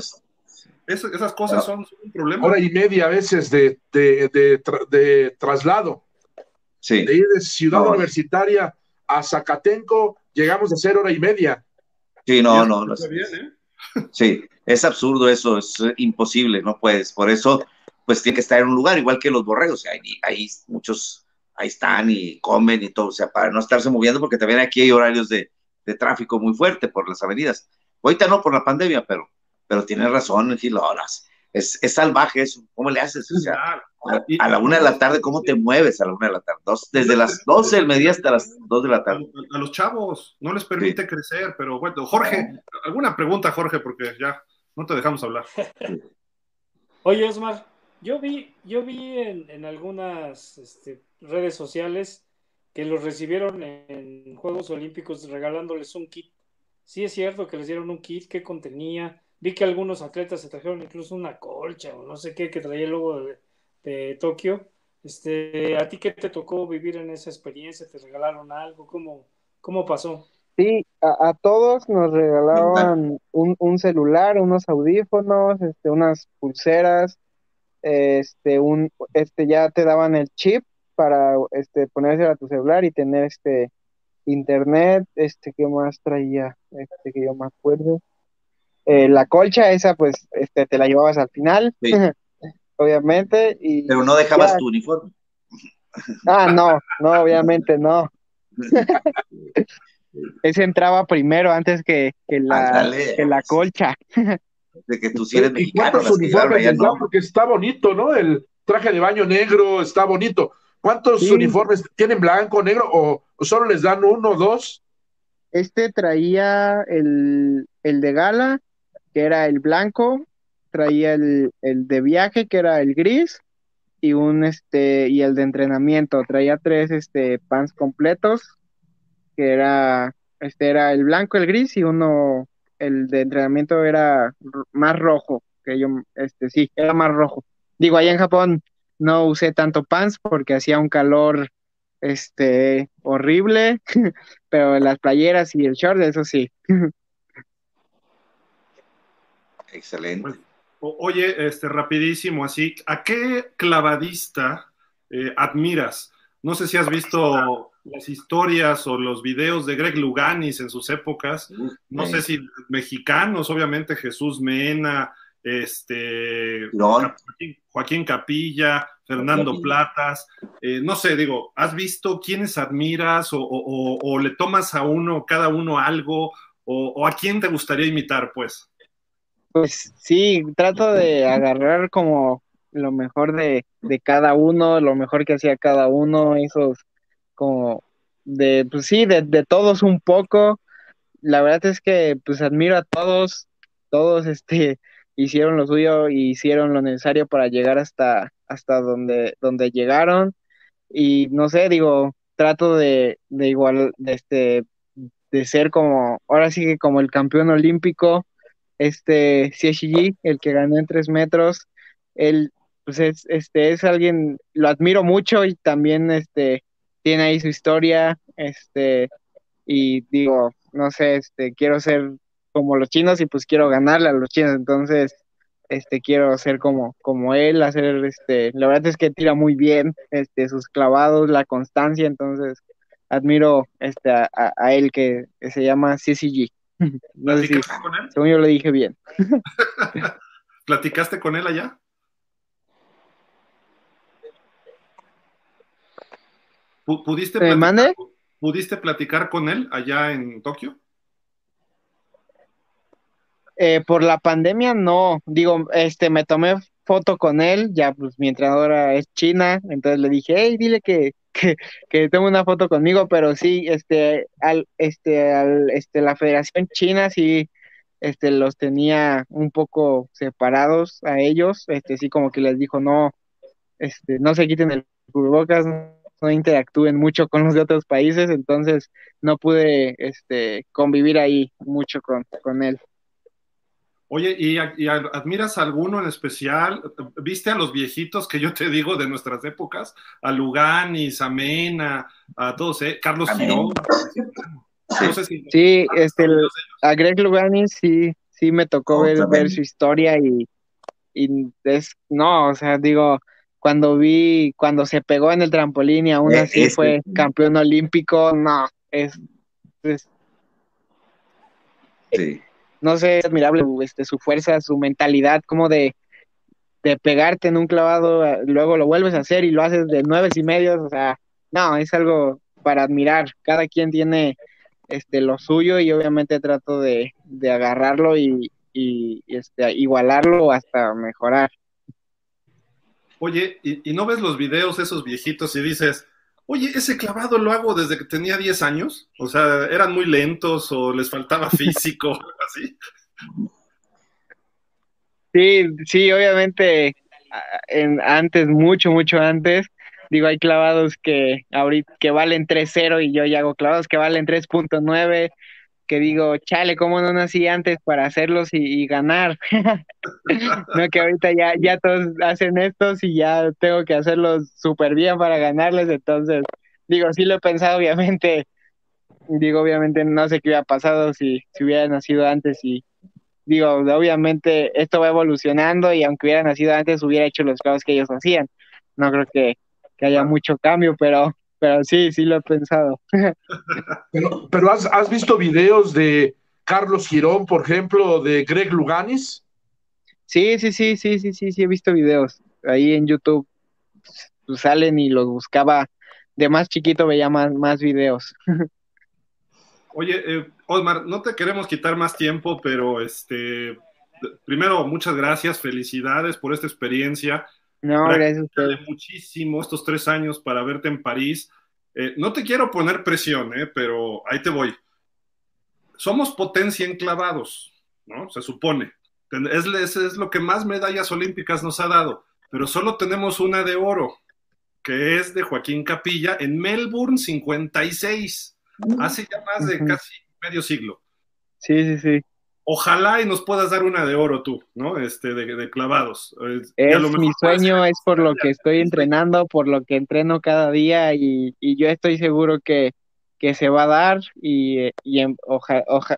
Esas cosas son, un problema. Hora y media a veces de, de, traslado. Sí. De ir de Ciudad Universitaria a Zacatenco, llegamos a ser hora y media. Sí, no, no. no, ¿eh? Sí, es absurdo eso, es imposible, no puedes. Por eso, pues tiene que estar en un lugar, igual que los borregos. Ahí, ahí muchos, ahí están y comen y todo, o sea, para no estarse moviendo, porque también aquí hay horarios de, de tráfico muy fuerte por las avenidas. Ahorita no por la pandemia, pero, pero tiene razón, Gil, es, es salvaje eso. ¿Cómo le haces? O sea, a, la una de la tarde, ¿cómo te mueves a la una de la tarde? desde las 12 del mediodía hasta las 2 de la tarde. A, los chavos no les permite crecer, pero bueno, Jorge, ¿alguna pregunta, Jorge? Porque ya no te dejamos hablar. Oye, Osmar, yo vi, yo vi en, algunas este, redes sociales que los recibieron en Juegos Olímpicos regalándoles un kit. Sí es cierto que les dieron un kit, ¿qué contenía? Vi que algunos atletas se trajeron incluso una colcha o no sé qué que traía el logo de, Tokio. Este, ¿A ti qué te tocó vivir en esa experiencia? ¿Te regalaron algo? ¿Cómo, cómo pasó? Sí, a, todos nos regalaban un, un, celular, unos audífonos, este, unas pulseras, este, un, este, ya te daban el chip para este, ponerse a tu celular y tener este internet, este, ¿qué más traía? Este, que yo me acuerdo. Eh, la colcha, esa pues este, te la llevabas al final, obviamente. Y Pero no dejabas tu uniforme. Ah, no, no, obviamente no. Ese entraba primero antes que, la, la colcha. De que tú sí eres ¿Y cuántos uniformes Porque está bonito, ¿no? El traje de baño negro está bonito. ¿Cuántos uniformes tienen blanco, negro o, solo les dan uno o dos? Este traía el, el de gala, que era el blanco, traía el, de viaje, que era el gris, y un este, y el de entrenamiento, traía tres este pants completos, que era, este era el blanco, el gris, y uno, el de entrenamiento era más rojo, que yo, este, sí, era más rojo. Digo, allá en Japón no usé tanto pants porque hacía un calor este horrible, pero las playeras y el short, eso sí. Excelente. Oye, este, rapidísimo, así, ¿a qué clavadista eh, admiras? No sé si has visto las historias o los videos de Greg Luganis en sus épocas. No sé si mexicanos, obviamente Jesús Mena, este Joaquín, Joaquín, Capilla, Fernando Platas. Eh, no sé, digo, ¿has visto quiénes admiras o, le tomas a uno, cada uno algo? O, a quién te gustaría imitar, pues? Pues sí, trato de agarrar como lo mejor de, de cada uno, lo mejor que hacía cada uno, esos como de, pues sí, de, todos un poco. La verdad es que pues admiro a todos, todos este hicieron lo suyo y hicieron lo necesario para llegar hasta, hasta donde, donde llegaron. Y no sé, digo, trato de, de igual, de este, de ser como, ahora sí que como el campeón olímpico, este CSG, el que ganó en tres metros, él pues es, este, es alguien, lo admiro mucho y también este, tiene ahí su historia, este, y digo, no sé, este, quiero ser como los chinos y pues quiero ganarle a los chinos, entonces, este, quiero ser como, como él, hacer, este, la verdad es que tira muy bien, este, sus clavados, la constancia, entonces, admiro, este, a, a él que, se llama CCG. No sé con él? Según yo lo dije bien. ¿Platicaste con él allá? ¿Pudiste platicar, ¿Pudiste platicar con él allá en Tokio? Eh, por la pandemia no, digo, este, me tomé foto con él, ya pues mi entrenadora es china, entonces le dije, hey, dile que, que, que tengo una foto conmigo, pero sí, este, al, este, al, este, la Federación China sí, este, los tenía un poco separados a ellos, este, sí como que les dijo, no, este, no se quiten el cubrebocas, no interactúen mucho con los de otros países, entonces no pude, este, convivir ahí mucho con, con él. Oye, ¿y, admiras a alguno en especial? ¿Viste a los viejitos que yo te digo de nuestras épocas? A Lugani, Samena, a todos, ¿eh? Carlos Girón. sí, este, a Greg Lugani sí, sí me tocó oh, ver, su historia y, y es, no, o sea, digo, cuando vi, cuando se pegó en el trampolín y aún eh, así fue campeón olímpico, no, es, es sí no sé, es admirable este, su fuerza, su mentalidad, como de, de pegarte en un clavado, eh, luego lo vuelves a hacer y lo haces de nueve y medio, o sea, no, es algo para admirar. Cada quien tiene este lo suyo y obviamente trato de, de agarrarlo y, y, este, igualarlo hasta mejorar. Oye, ¿y, ¿y, no ves los videos esos viejitos y dices, oye, ese clavado lo hago desde que tenía 10 años. O sea, eran muy lentos o les faltaba físico, así. Sí, sí, obviamente, en, antes, mucho, mucho antes, digo, hay clavados que ahorita que valen 3.0 y yo ya hago clavados que valen 3.9, que digo, chale, ¿cómo no nací antes para hacerlos y, ganar? no, que ahorita ya, ya todos hacen estos y ya tengo que hacerlos súper bien para ganarles, entonces, digo, sí lo he pensado, obviamente, digo, obviamente no sé qué hubiera pasado si, si hubiera nacido antes y digo, obviamente esto va evolucionando y aunque hubiera nacido antes hubiera hecho los clavos que ellos hacían. No creo que, que haya mucho cambio, pero pero sí, sí lo he pensado. pero, pero has, has, visto videos de Carlos Girón, por ejemplo, de Greg Luganis? Sí, sí, sí, sí, sí, sí, sí, he visto videos. Ahí en YouTube pues, salen y los buscaba. De más chiquito veía más, más videos. Oye, eh, Osmar, no te queremos quitar más tiempo, pero este, primero, muchas gracias, felicidades por esta experiencia. No, gracias muchísimo estos tres años para verte en París. Eh, no te quiero poner presión, eh, pero ahí te voy. Somos potencia en clavados, ¿no? Se supone. Es, es, lo que más medallas olímpicas nos ha dado, pero solo tenemos una de oro, que es de Joaquín Capilla en Melbourne 56, hace ya más de casi medio siglo. Sí, sí, sí ojalá y nos puedas dar una de oro tú, ¿no? Este, de, clavados. Es mi sueño, es por lo que estoy entrenando, por lo que entreno cada día y, yo estoy seguro que, que, se va a dar y, y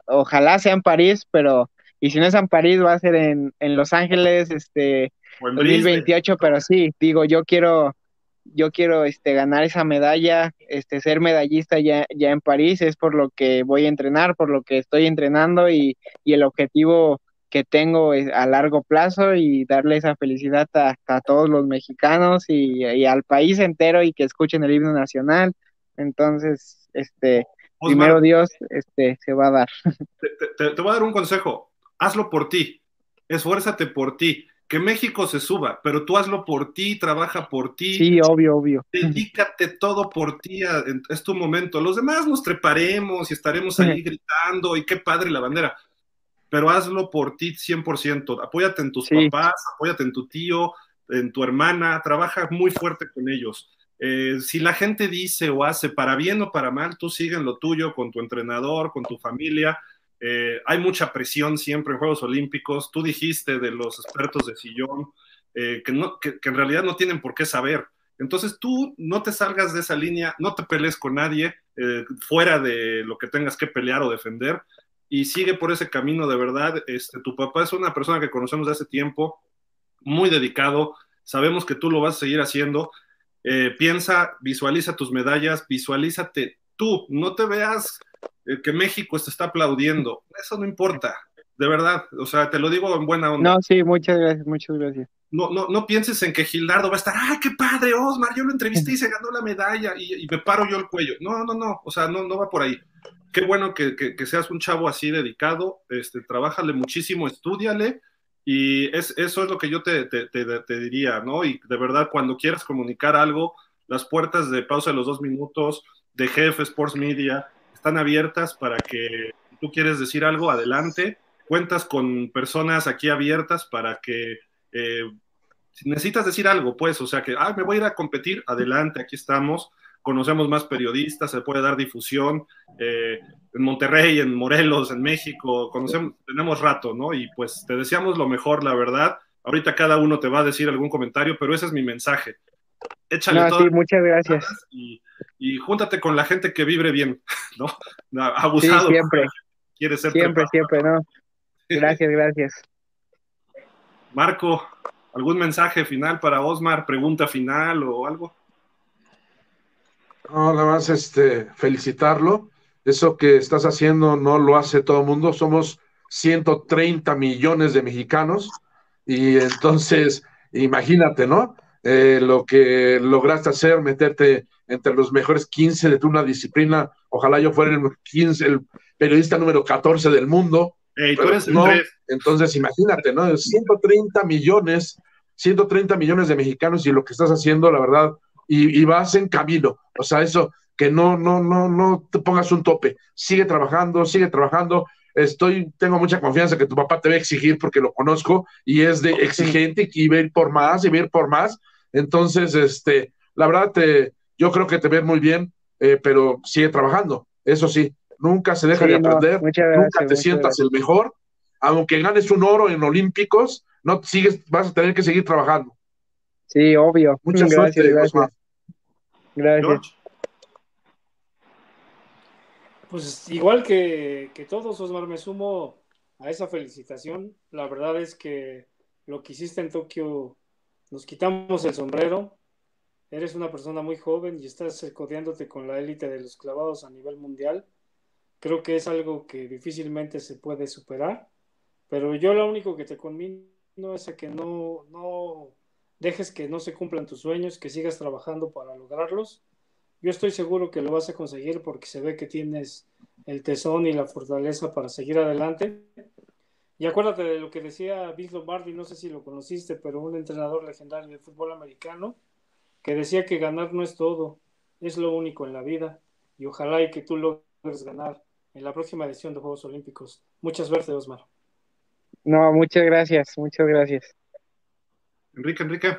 ojalá sea en París, pero y si no es en París, va a ser en, en Los Ángeles, este, 2028, pero sí, digo, yo quiero, yo quiero este, ganar esa medalla, este, ser medallista ya, ya en París, es por lo que voy a entrenar, por lo que estoy entrenando y, y el objetivo que tengo a largo plazo y darle esa felicidad a, a todos los mexicanos y, y, al país entero y que escuchen el himno nacional. Entonces, este, primero Dios, este, se va a dar. Te, te, te voy a dar un consejo, hazlo por ti, esfuérzate por ti que México se suba, pero tú hazlo por ti, trabaja por ti. Sí, obvio, obvio. Dedícate todo por ti, es tu momento. Los demás nos treparemos y estaremos ahí gritando y qué padre la bandera, pero hazlo por ti 100%. Apóyate en tus sí. papás, apóyate en tu tío, en tu hermana, trabaja muy fuerte con ellos. Eh, si la gente dice o hace para bien o para mal, tú sigue en lo tuyo con tu entrenador, con tu familia, eh, hay mucha presión siempre en Juegos Olímpicos. Tú dijiste de los expertos de sillón eh, que, en realidad no tienen por qué saber. Entonces tú no te salgas de esa línea, no te pelees con nadie eh, fuera de lo que tengas que pelear o defender y sigue por ese camino de verdad. Este, tu papá es una persona que conocemos de hace tiempo, muy dedicado. Sabemos que tú lo vas a seguir haciendo. Piensa, visualiza tus medallas, visualízate tú, no te veas que México te está aplaudiendo. Eso no importa, de verdad. O sea, te lo digo en buena onda. No, sí, muchas gracias, muchas gracias. No, no, no pienses en que Gildardo va a estar, ¡ay, qué padre, Osmar! Yo lo entrevisté y se ganó la medalla y, y me paro yo el cuello. No, no, no, o sea, no, no va por ahí. Qué bueno que, que, que seas un chavo así dedicado, este, trabájale muchísimo, estudiale, y es, eso es lo que yo te, te, te, te, diría, ¿no? Y de verdad, cuando quieras comunicar algo, las puertas de pausa de los dos minutos, de Jefe Sports Media, están abiertas para que tú quieres decir algo, adelante. Cuentas con personas aquí abiertas para que eh, si necesitas decir algo, pues, o sea que, ah, me voy a ir a competir, adelante, aquí estamos. Conocemos más periodistas, se puede dar difusión. Eh, en Monterrey, en Morelos, en México, conocemos, tenemos rato, ¿no? Y pues te deseamos lo mejor, la verdad. Ahorita cada uno te va a decir algún comentario, pero ese es mi mensaje. Échale no, todo. Sí, muchas gracias. Y, y júntate con la gente que vibre bien, ¿no? Abusado. Sí, siempre. Quiere ser siempre, siempre, ¿no? Gracias, gracias. Marco, ¿algún mensaje final para Osmar? ¿Pregunta final o algo? No, nada más este, felicitarlo. Eso que estás haciendo no lo hace todo el mundo. Somos 130 millones de mexicanos y entonces, imagínate, ¿no? Eh, lo que lograste hacer, meterte entre los mejores 15 de tu una disciplina. Ojalá yo fuera el 15, el periodista número 14 del mundo. Hey, no, entonces, imagínate, ¿no? 130 millones, 130 millones de mexicanos y lo que estás haciendo, la verdad, y, y, vas en camino. O sea, eso, que no, no, no, no te pongas un tope. Sigue trabajando, sigue trabajando. Estoy, tengo mucha confianza que tu papá te va a exigir porque lo conozco y es de exigente y va a ir por más y va a ir por más. Entonces, este, la verdad, te, yo creo que te ves muy bien, eh, pero sigue trabajando. Eso sí, nunca se deja Sí, de no, aprender, muchas nunca gracias, te muchas sientas el mejor. Aunque ganes un oro en Olímpicos, no sigues, vas a tener que seguir trabajando. Sí, obvio. Mucha gracias, suerte, gracias. Osmar. Gracias. George. Pues igual que, que todos, Osmar, me sumo a esa felicitación. La verdad es que lo que hiciste en Tokio, nos quitamos el sombrero. Eres una persona muy joven y estás codeándote con la élite de los clavados a nivel mundial. Creo que es algo que difícilmente se puede superar. Pero yo lo único que te conmino es a que no, no dejes que no se cumplan tus sueños, que sigas trabajando para lograrlos. Yo estoy seguro que lo vas a conseguir porque se ve que tienes el tesón y la fortaleza para seguir adelante. Y acuérdate de lo que decía Vince Lombardi, no sé si lo conociste, pero un entrenador legendario de fútbol americano, que decía que ganar no es todo, es lo único en la vida. Y ojalá y que tú logres ganar en la próxima edición de Juegos Olímpicos. Mucha suerte, Osmar. No, muchas gracias, muchas gracias. Enrique, Enrique.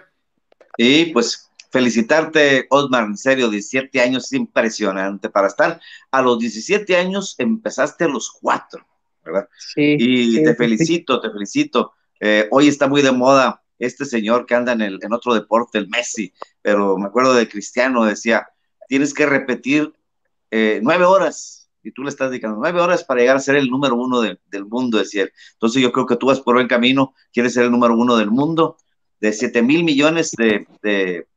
Y pues felicitarte, Osmar, en serio, 17 años es impresionante. Para estar a los 17 años empezaste a los 4, ¿verdad? Sí. Y sí, te sí, felicito, te felicito. Eh, hoy está muy de moda este señor que anda en, el, en otro deporte, el Messi, pero me acuerdo de Cristiano, decía, tienes que repetir eh, nueve horas y tú le estás dedicando nueve horas para llegar a ser el número uno del mundo, decía él. Entonces yo creo que tú vas por buen camino, quieres ser el número uno del mundo, de siete mil millones de, de,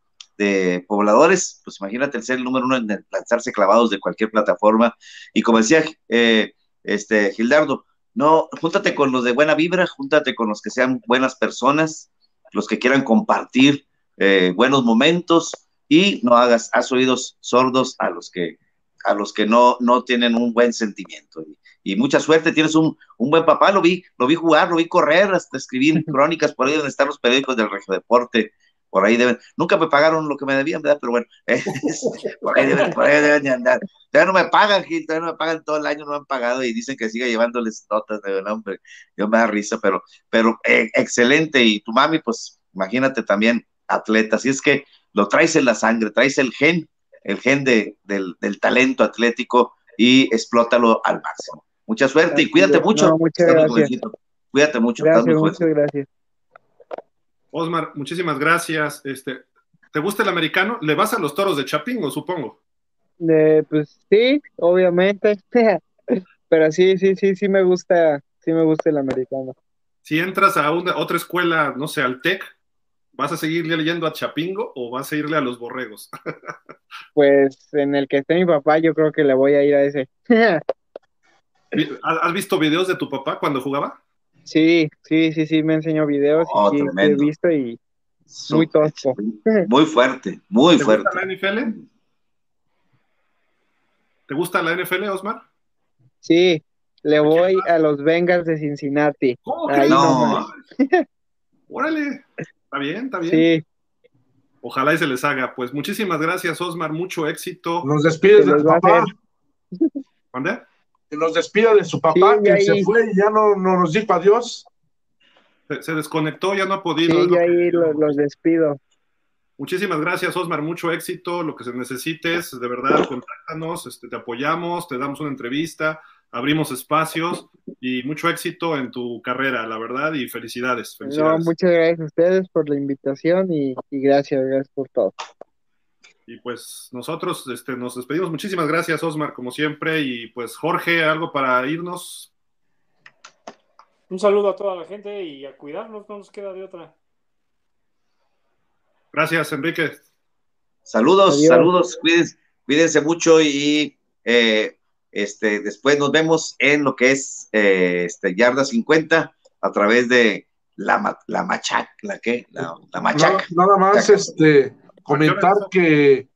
pobladores, pues imagínate el ser el número uno en lanzarse clavados de cualquier plataforma. Y como decía eh, este Gildardo, no, júntate con los de buena vibra, júntate con los que sean buenas personas, los que quieran compartir eh, buenos momentos y no hagas, haz oídos sordos a los que a los que no, no tienen un buen sentimiento. Y, mucha suerte, tienes un, buen papá, lo vi, lo vi jugar, lo vi correr, hasta escribir crónicas por ahí donde están los periódicos del Regio Deporte, por ahí deben, nunca me pagaron lo que me debían, ¿verdad? Pero bueno, por, ahí deben, por ahí deben de andar. Todavía no me pagan, Gil, todavía no me pagan todo el año, no me han pagado y dicen que siga llevándoles notas, de verdad, hombre, yo me da risa, pero, pero eh, excelente, y tu mami, pues, imagínate también, atleta, así es que lo traes en la sangre, traes el gen, el gen de, del, talento atlético y explótalo al máximo. Mucha suerte y cuídate mucho. muchas gracias. Cuídate mucho. Gracias, muchas gracias. Osmar, muchísimas gracias. Este, ¿Te gusta el americano? ¿Le vas a los toros de Chapingo, supongo? Eh, pues sí, obviamente. Pero sí, sí, sí, sí me gusta, sí me gusta el americano. Si entras a una, otra escuela, no sé, al TEC, ¿vas a seguirle leyendo a Chapingo o vas a irle a los borregos? pues en el que esté mi papá, yo creo que le voy a ir a ese. ¿Has visto videos de tu papá cuando jugaba? Sí, sí, sí, sí, me enseñó videos y oh, sí, he visto y muy tosco. Muy fuerte, muy fuerte. ¿Te gusta la NFL? ¿Te gusta la NFL, Osmar? Sí, le voy a los Bengals de Cincinnati. ¿Cómo que no? Órale, está bien, está bien. Sí. Ojalá y se les haga. Pues muchísimas gracias, Osmar, mucho éxito. Nos despides de papá. ¿Dónde? Que nos despida de su papá, que se fue y ya no, nos dijo adiós. Se, desconectó, ya no ha podido. Sí, ahí los, despido. Muchísimas gracias, Osmar. Mucho éxito, lo que se necesites, de verdad, contáctanos, este, te apoyamos, te damos una entrevista, abrimos espacios y mucho éxito en tu carrera, la verdad, y felicidades. felicidades. muchas gracias a ustedes por la invitación y, y gracias, gracias por todo. Y pues nosotros este, nos despedimos. Muchísimas gracias, Osmar, como siempre. Y pues Jorge, algo para irnos. Un saludo a toda la gente y a cuidarnos, no nos queda de otra. Gracias, Enrique. Saludos, saludos, cuídense, cuídense, mucho y eh, este, después nos vemos en lo que es eh, este, Yarda 50 a través de la, la Machac, ¿la qué? La, la Machac. nada más, este comentar que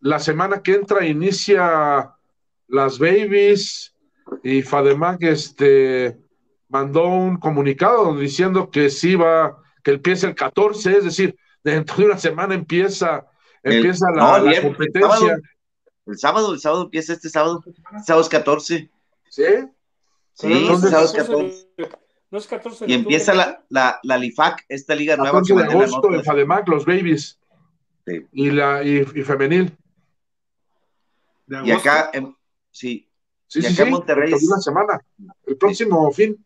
la semana que entra inicia las babies y Fademac este, mandó un comunicado diciendo que sí va, que empieza el 14, es decir, dentro de una semana empieza, empieza la, competencia. El sábado, el sábado, empieza este sábado, sábado es 14. ¿Sí? Sí, Entonces, sábado es 14. No es 14 y empieza la, la, la, LIFAC, esta liga nueva. de agosto en Fademac, los babies. Y, la, y, femenil. y acá, sí. Sí, y acá en Monterrey. Una semana, el próximo fin.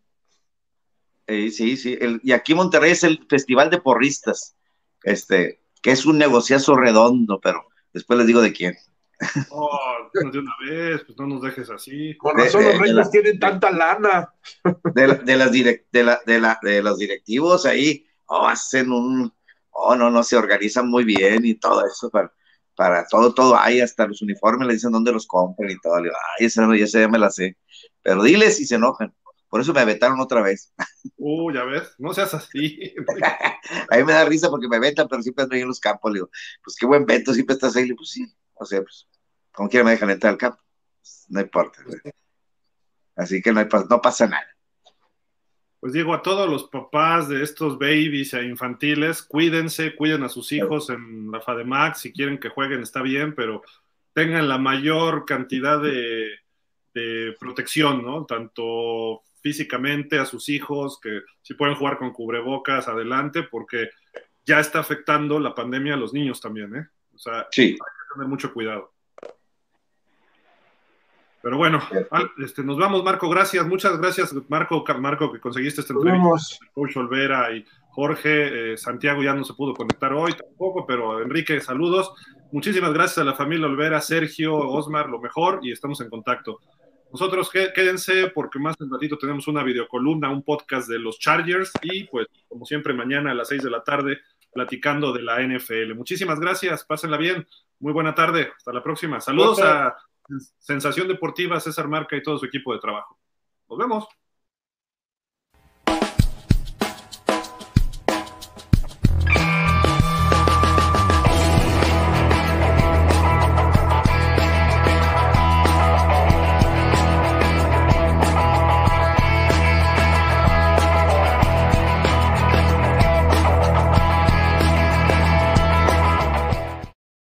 Eh, sí, sí. y aquí en Monterrey es el Festival de Porristas, este, que es un negociazo redondo, pero después les digo de quién. Oh, de una vez, pues no nos dejes así. Con razón los reyes tienen tanta lana. De, las de, la, de, la, de los directivos ahí, oh, hacen un, oh, no, no, se organizan muy bien y todo eso para, para todo, todo hay, hasta los uniformes le dicen dónde los compran y todo. Le digo, ay, esa, ya me la sé. Pero diles si se enojan. Por eso me vetaron otra vez. Uh, ya ves, no seas así. a mí me da risa porque me vetan, pero siempre ando ahí en los campos. Le digo, pues qué buen veto, siempre estás ahí. Le digo, pues sí, o sea, pues, como quiera me dejan entrar al campo. no importa. Así que no, no pasa nada pues digo a todos los papás de estos babies e infantiles, cuídense, cuiden a sus hijos en la FADEMAX, si quieren que jueguen está bien, pero tengan la mayor cantidad de, protección, ¿no? Tanto físicamente a sus hijos, que si pueden jugar con cubrebocas, adelante, porque ya está afectando la pandemia a los niños también, ¿eh? O sea, sí. hay que tener mucho cuidado. Pero bueno, ah, este, nos vamos, Marco. Gracias, muchas gracias, Marco, Marco, que conseguiste esta entrevista. Coach Olvera y Jorge, eh, Santiago ya no se pudo conectar hoy tampoco, pero Enrique, saludos. Muchísimas gracias a la familia Olvera, Sergio, Osmar, lo mejor, y estamos en contacto. Nosotros quédense porque más en ratito tenemos una videocolumna, un podcast de los Chargers y pues como siempre mañana a las 6 de la tarde platicando de la NFL. Muchísimas gracias, pásenla bien, muy buena tarde, hasta la próxima. Saludos a Sensación Deportiva, César Marca y todo su equipo de trabajo. Nos vemos.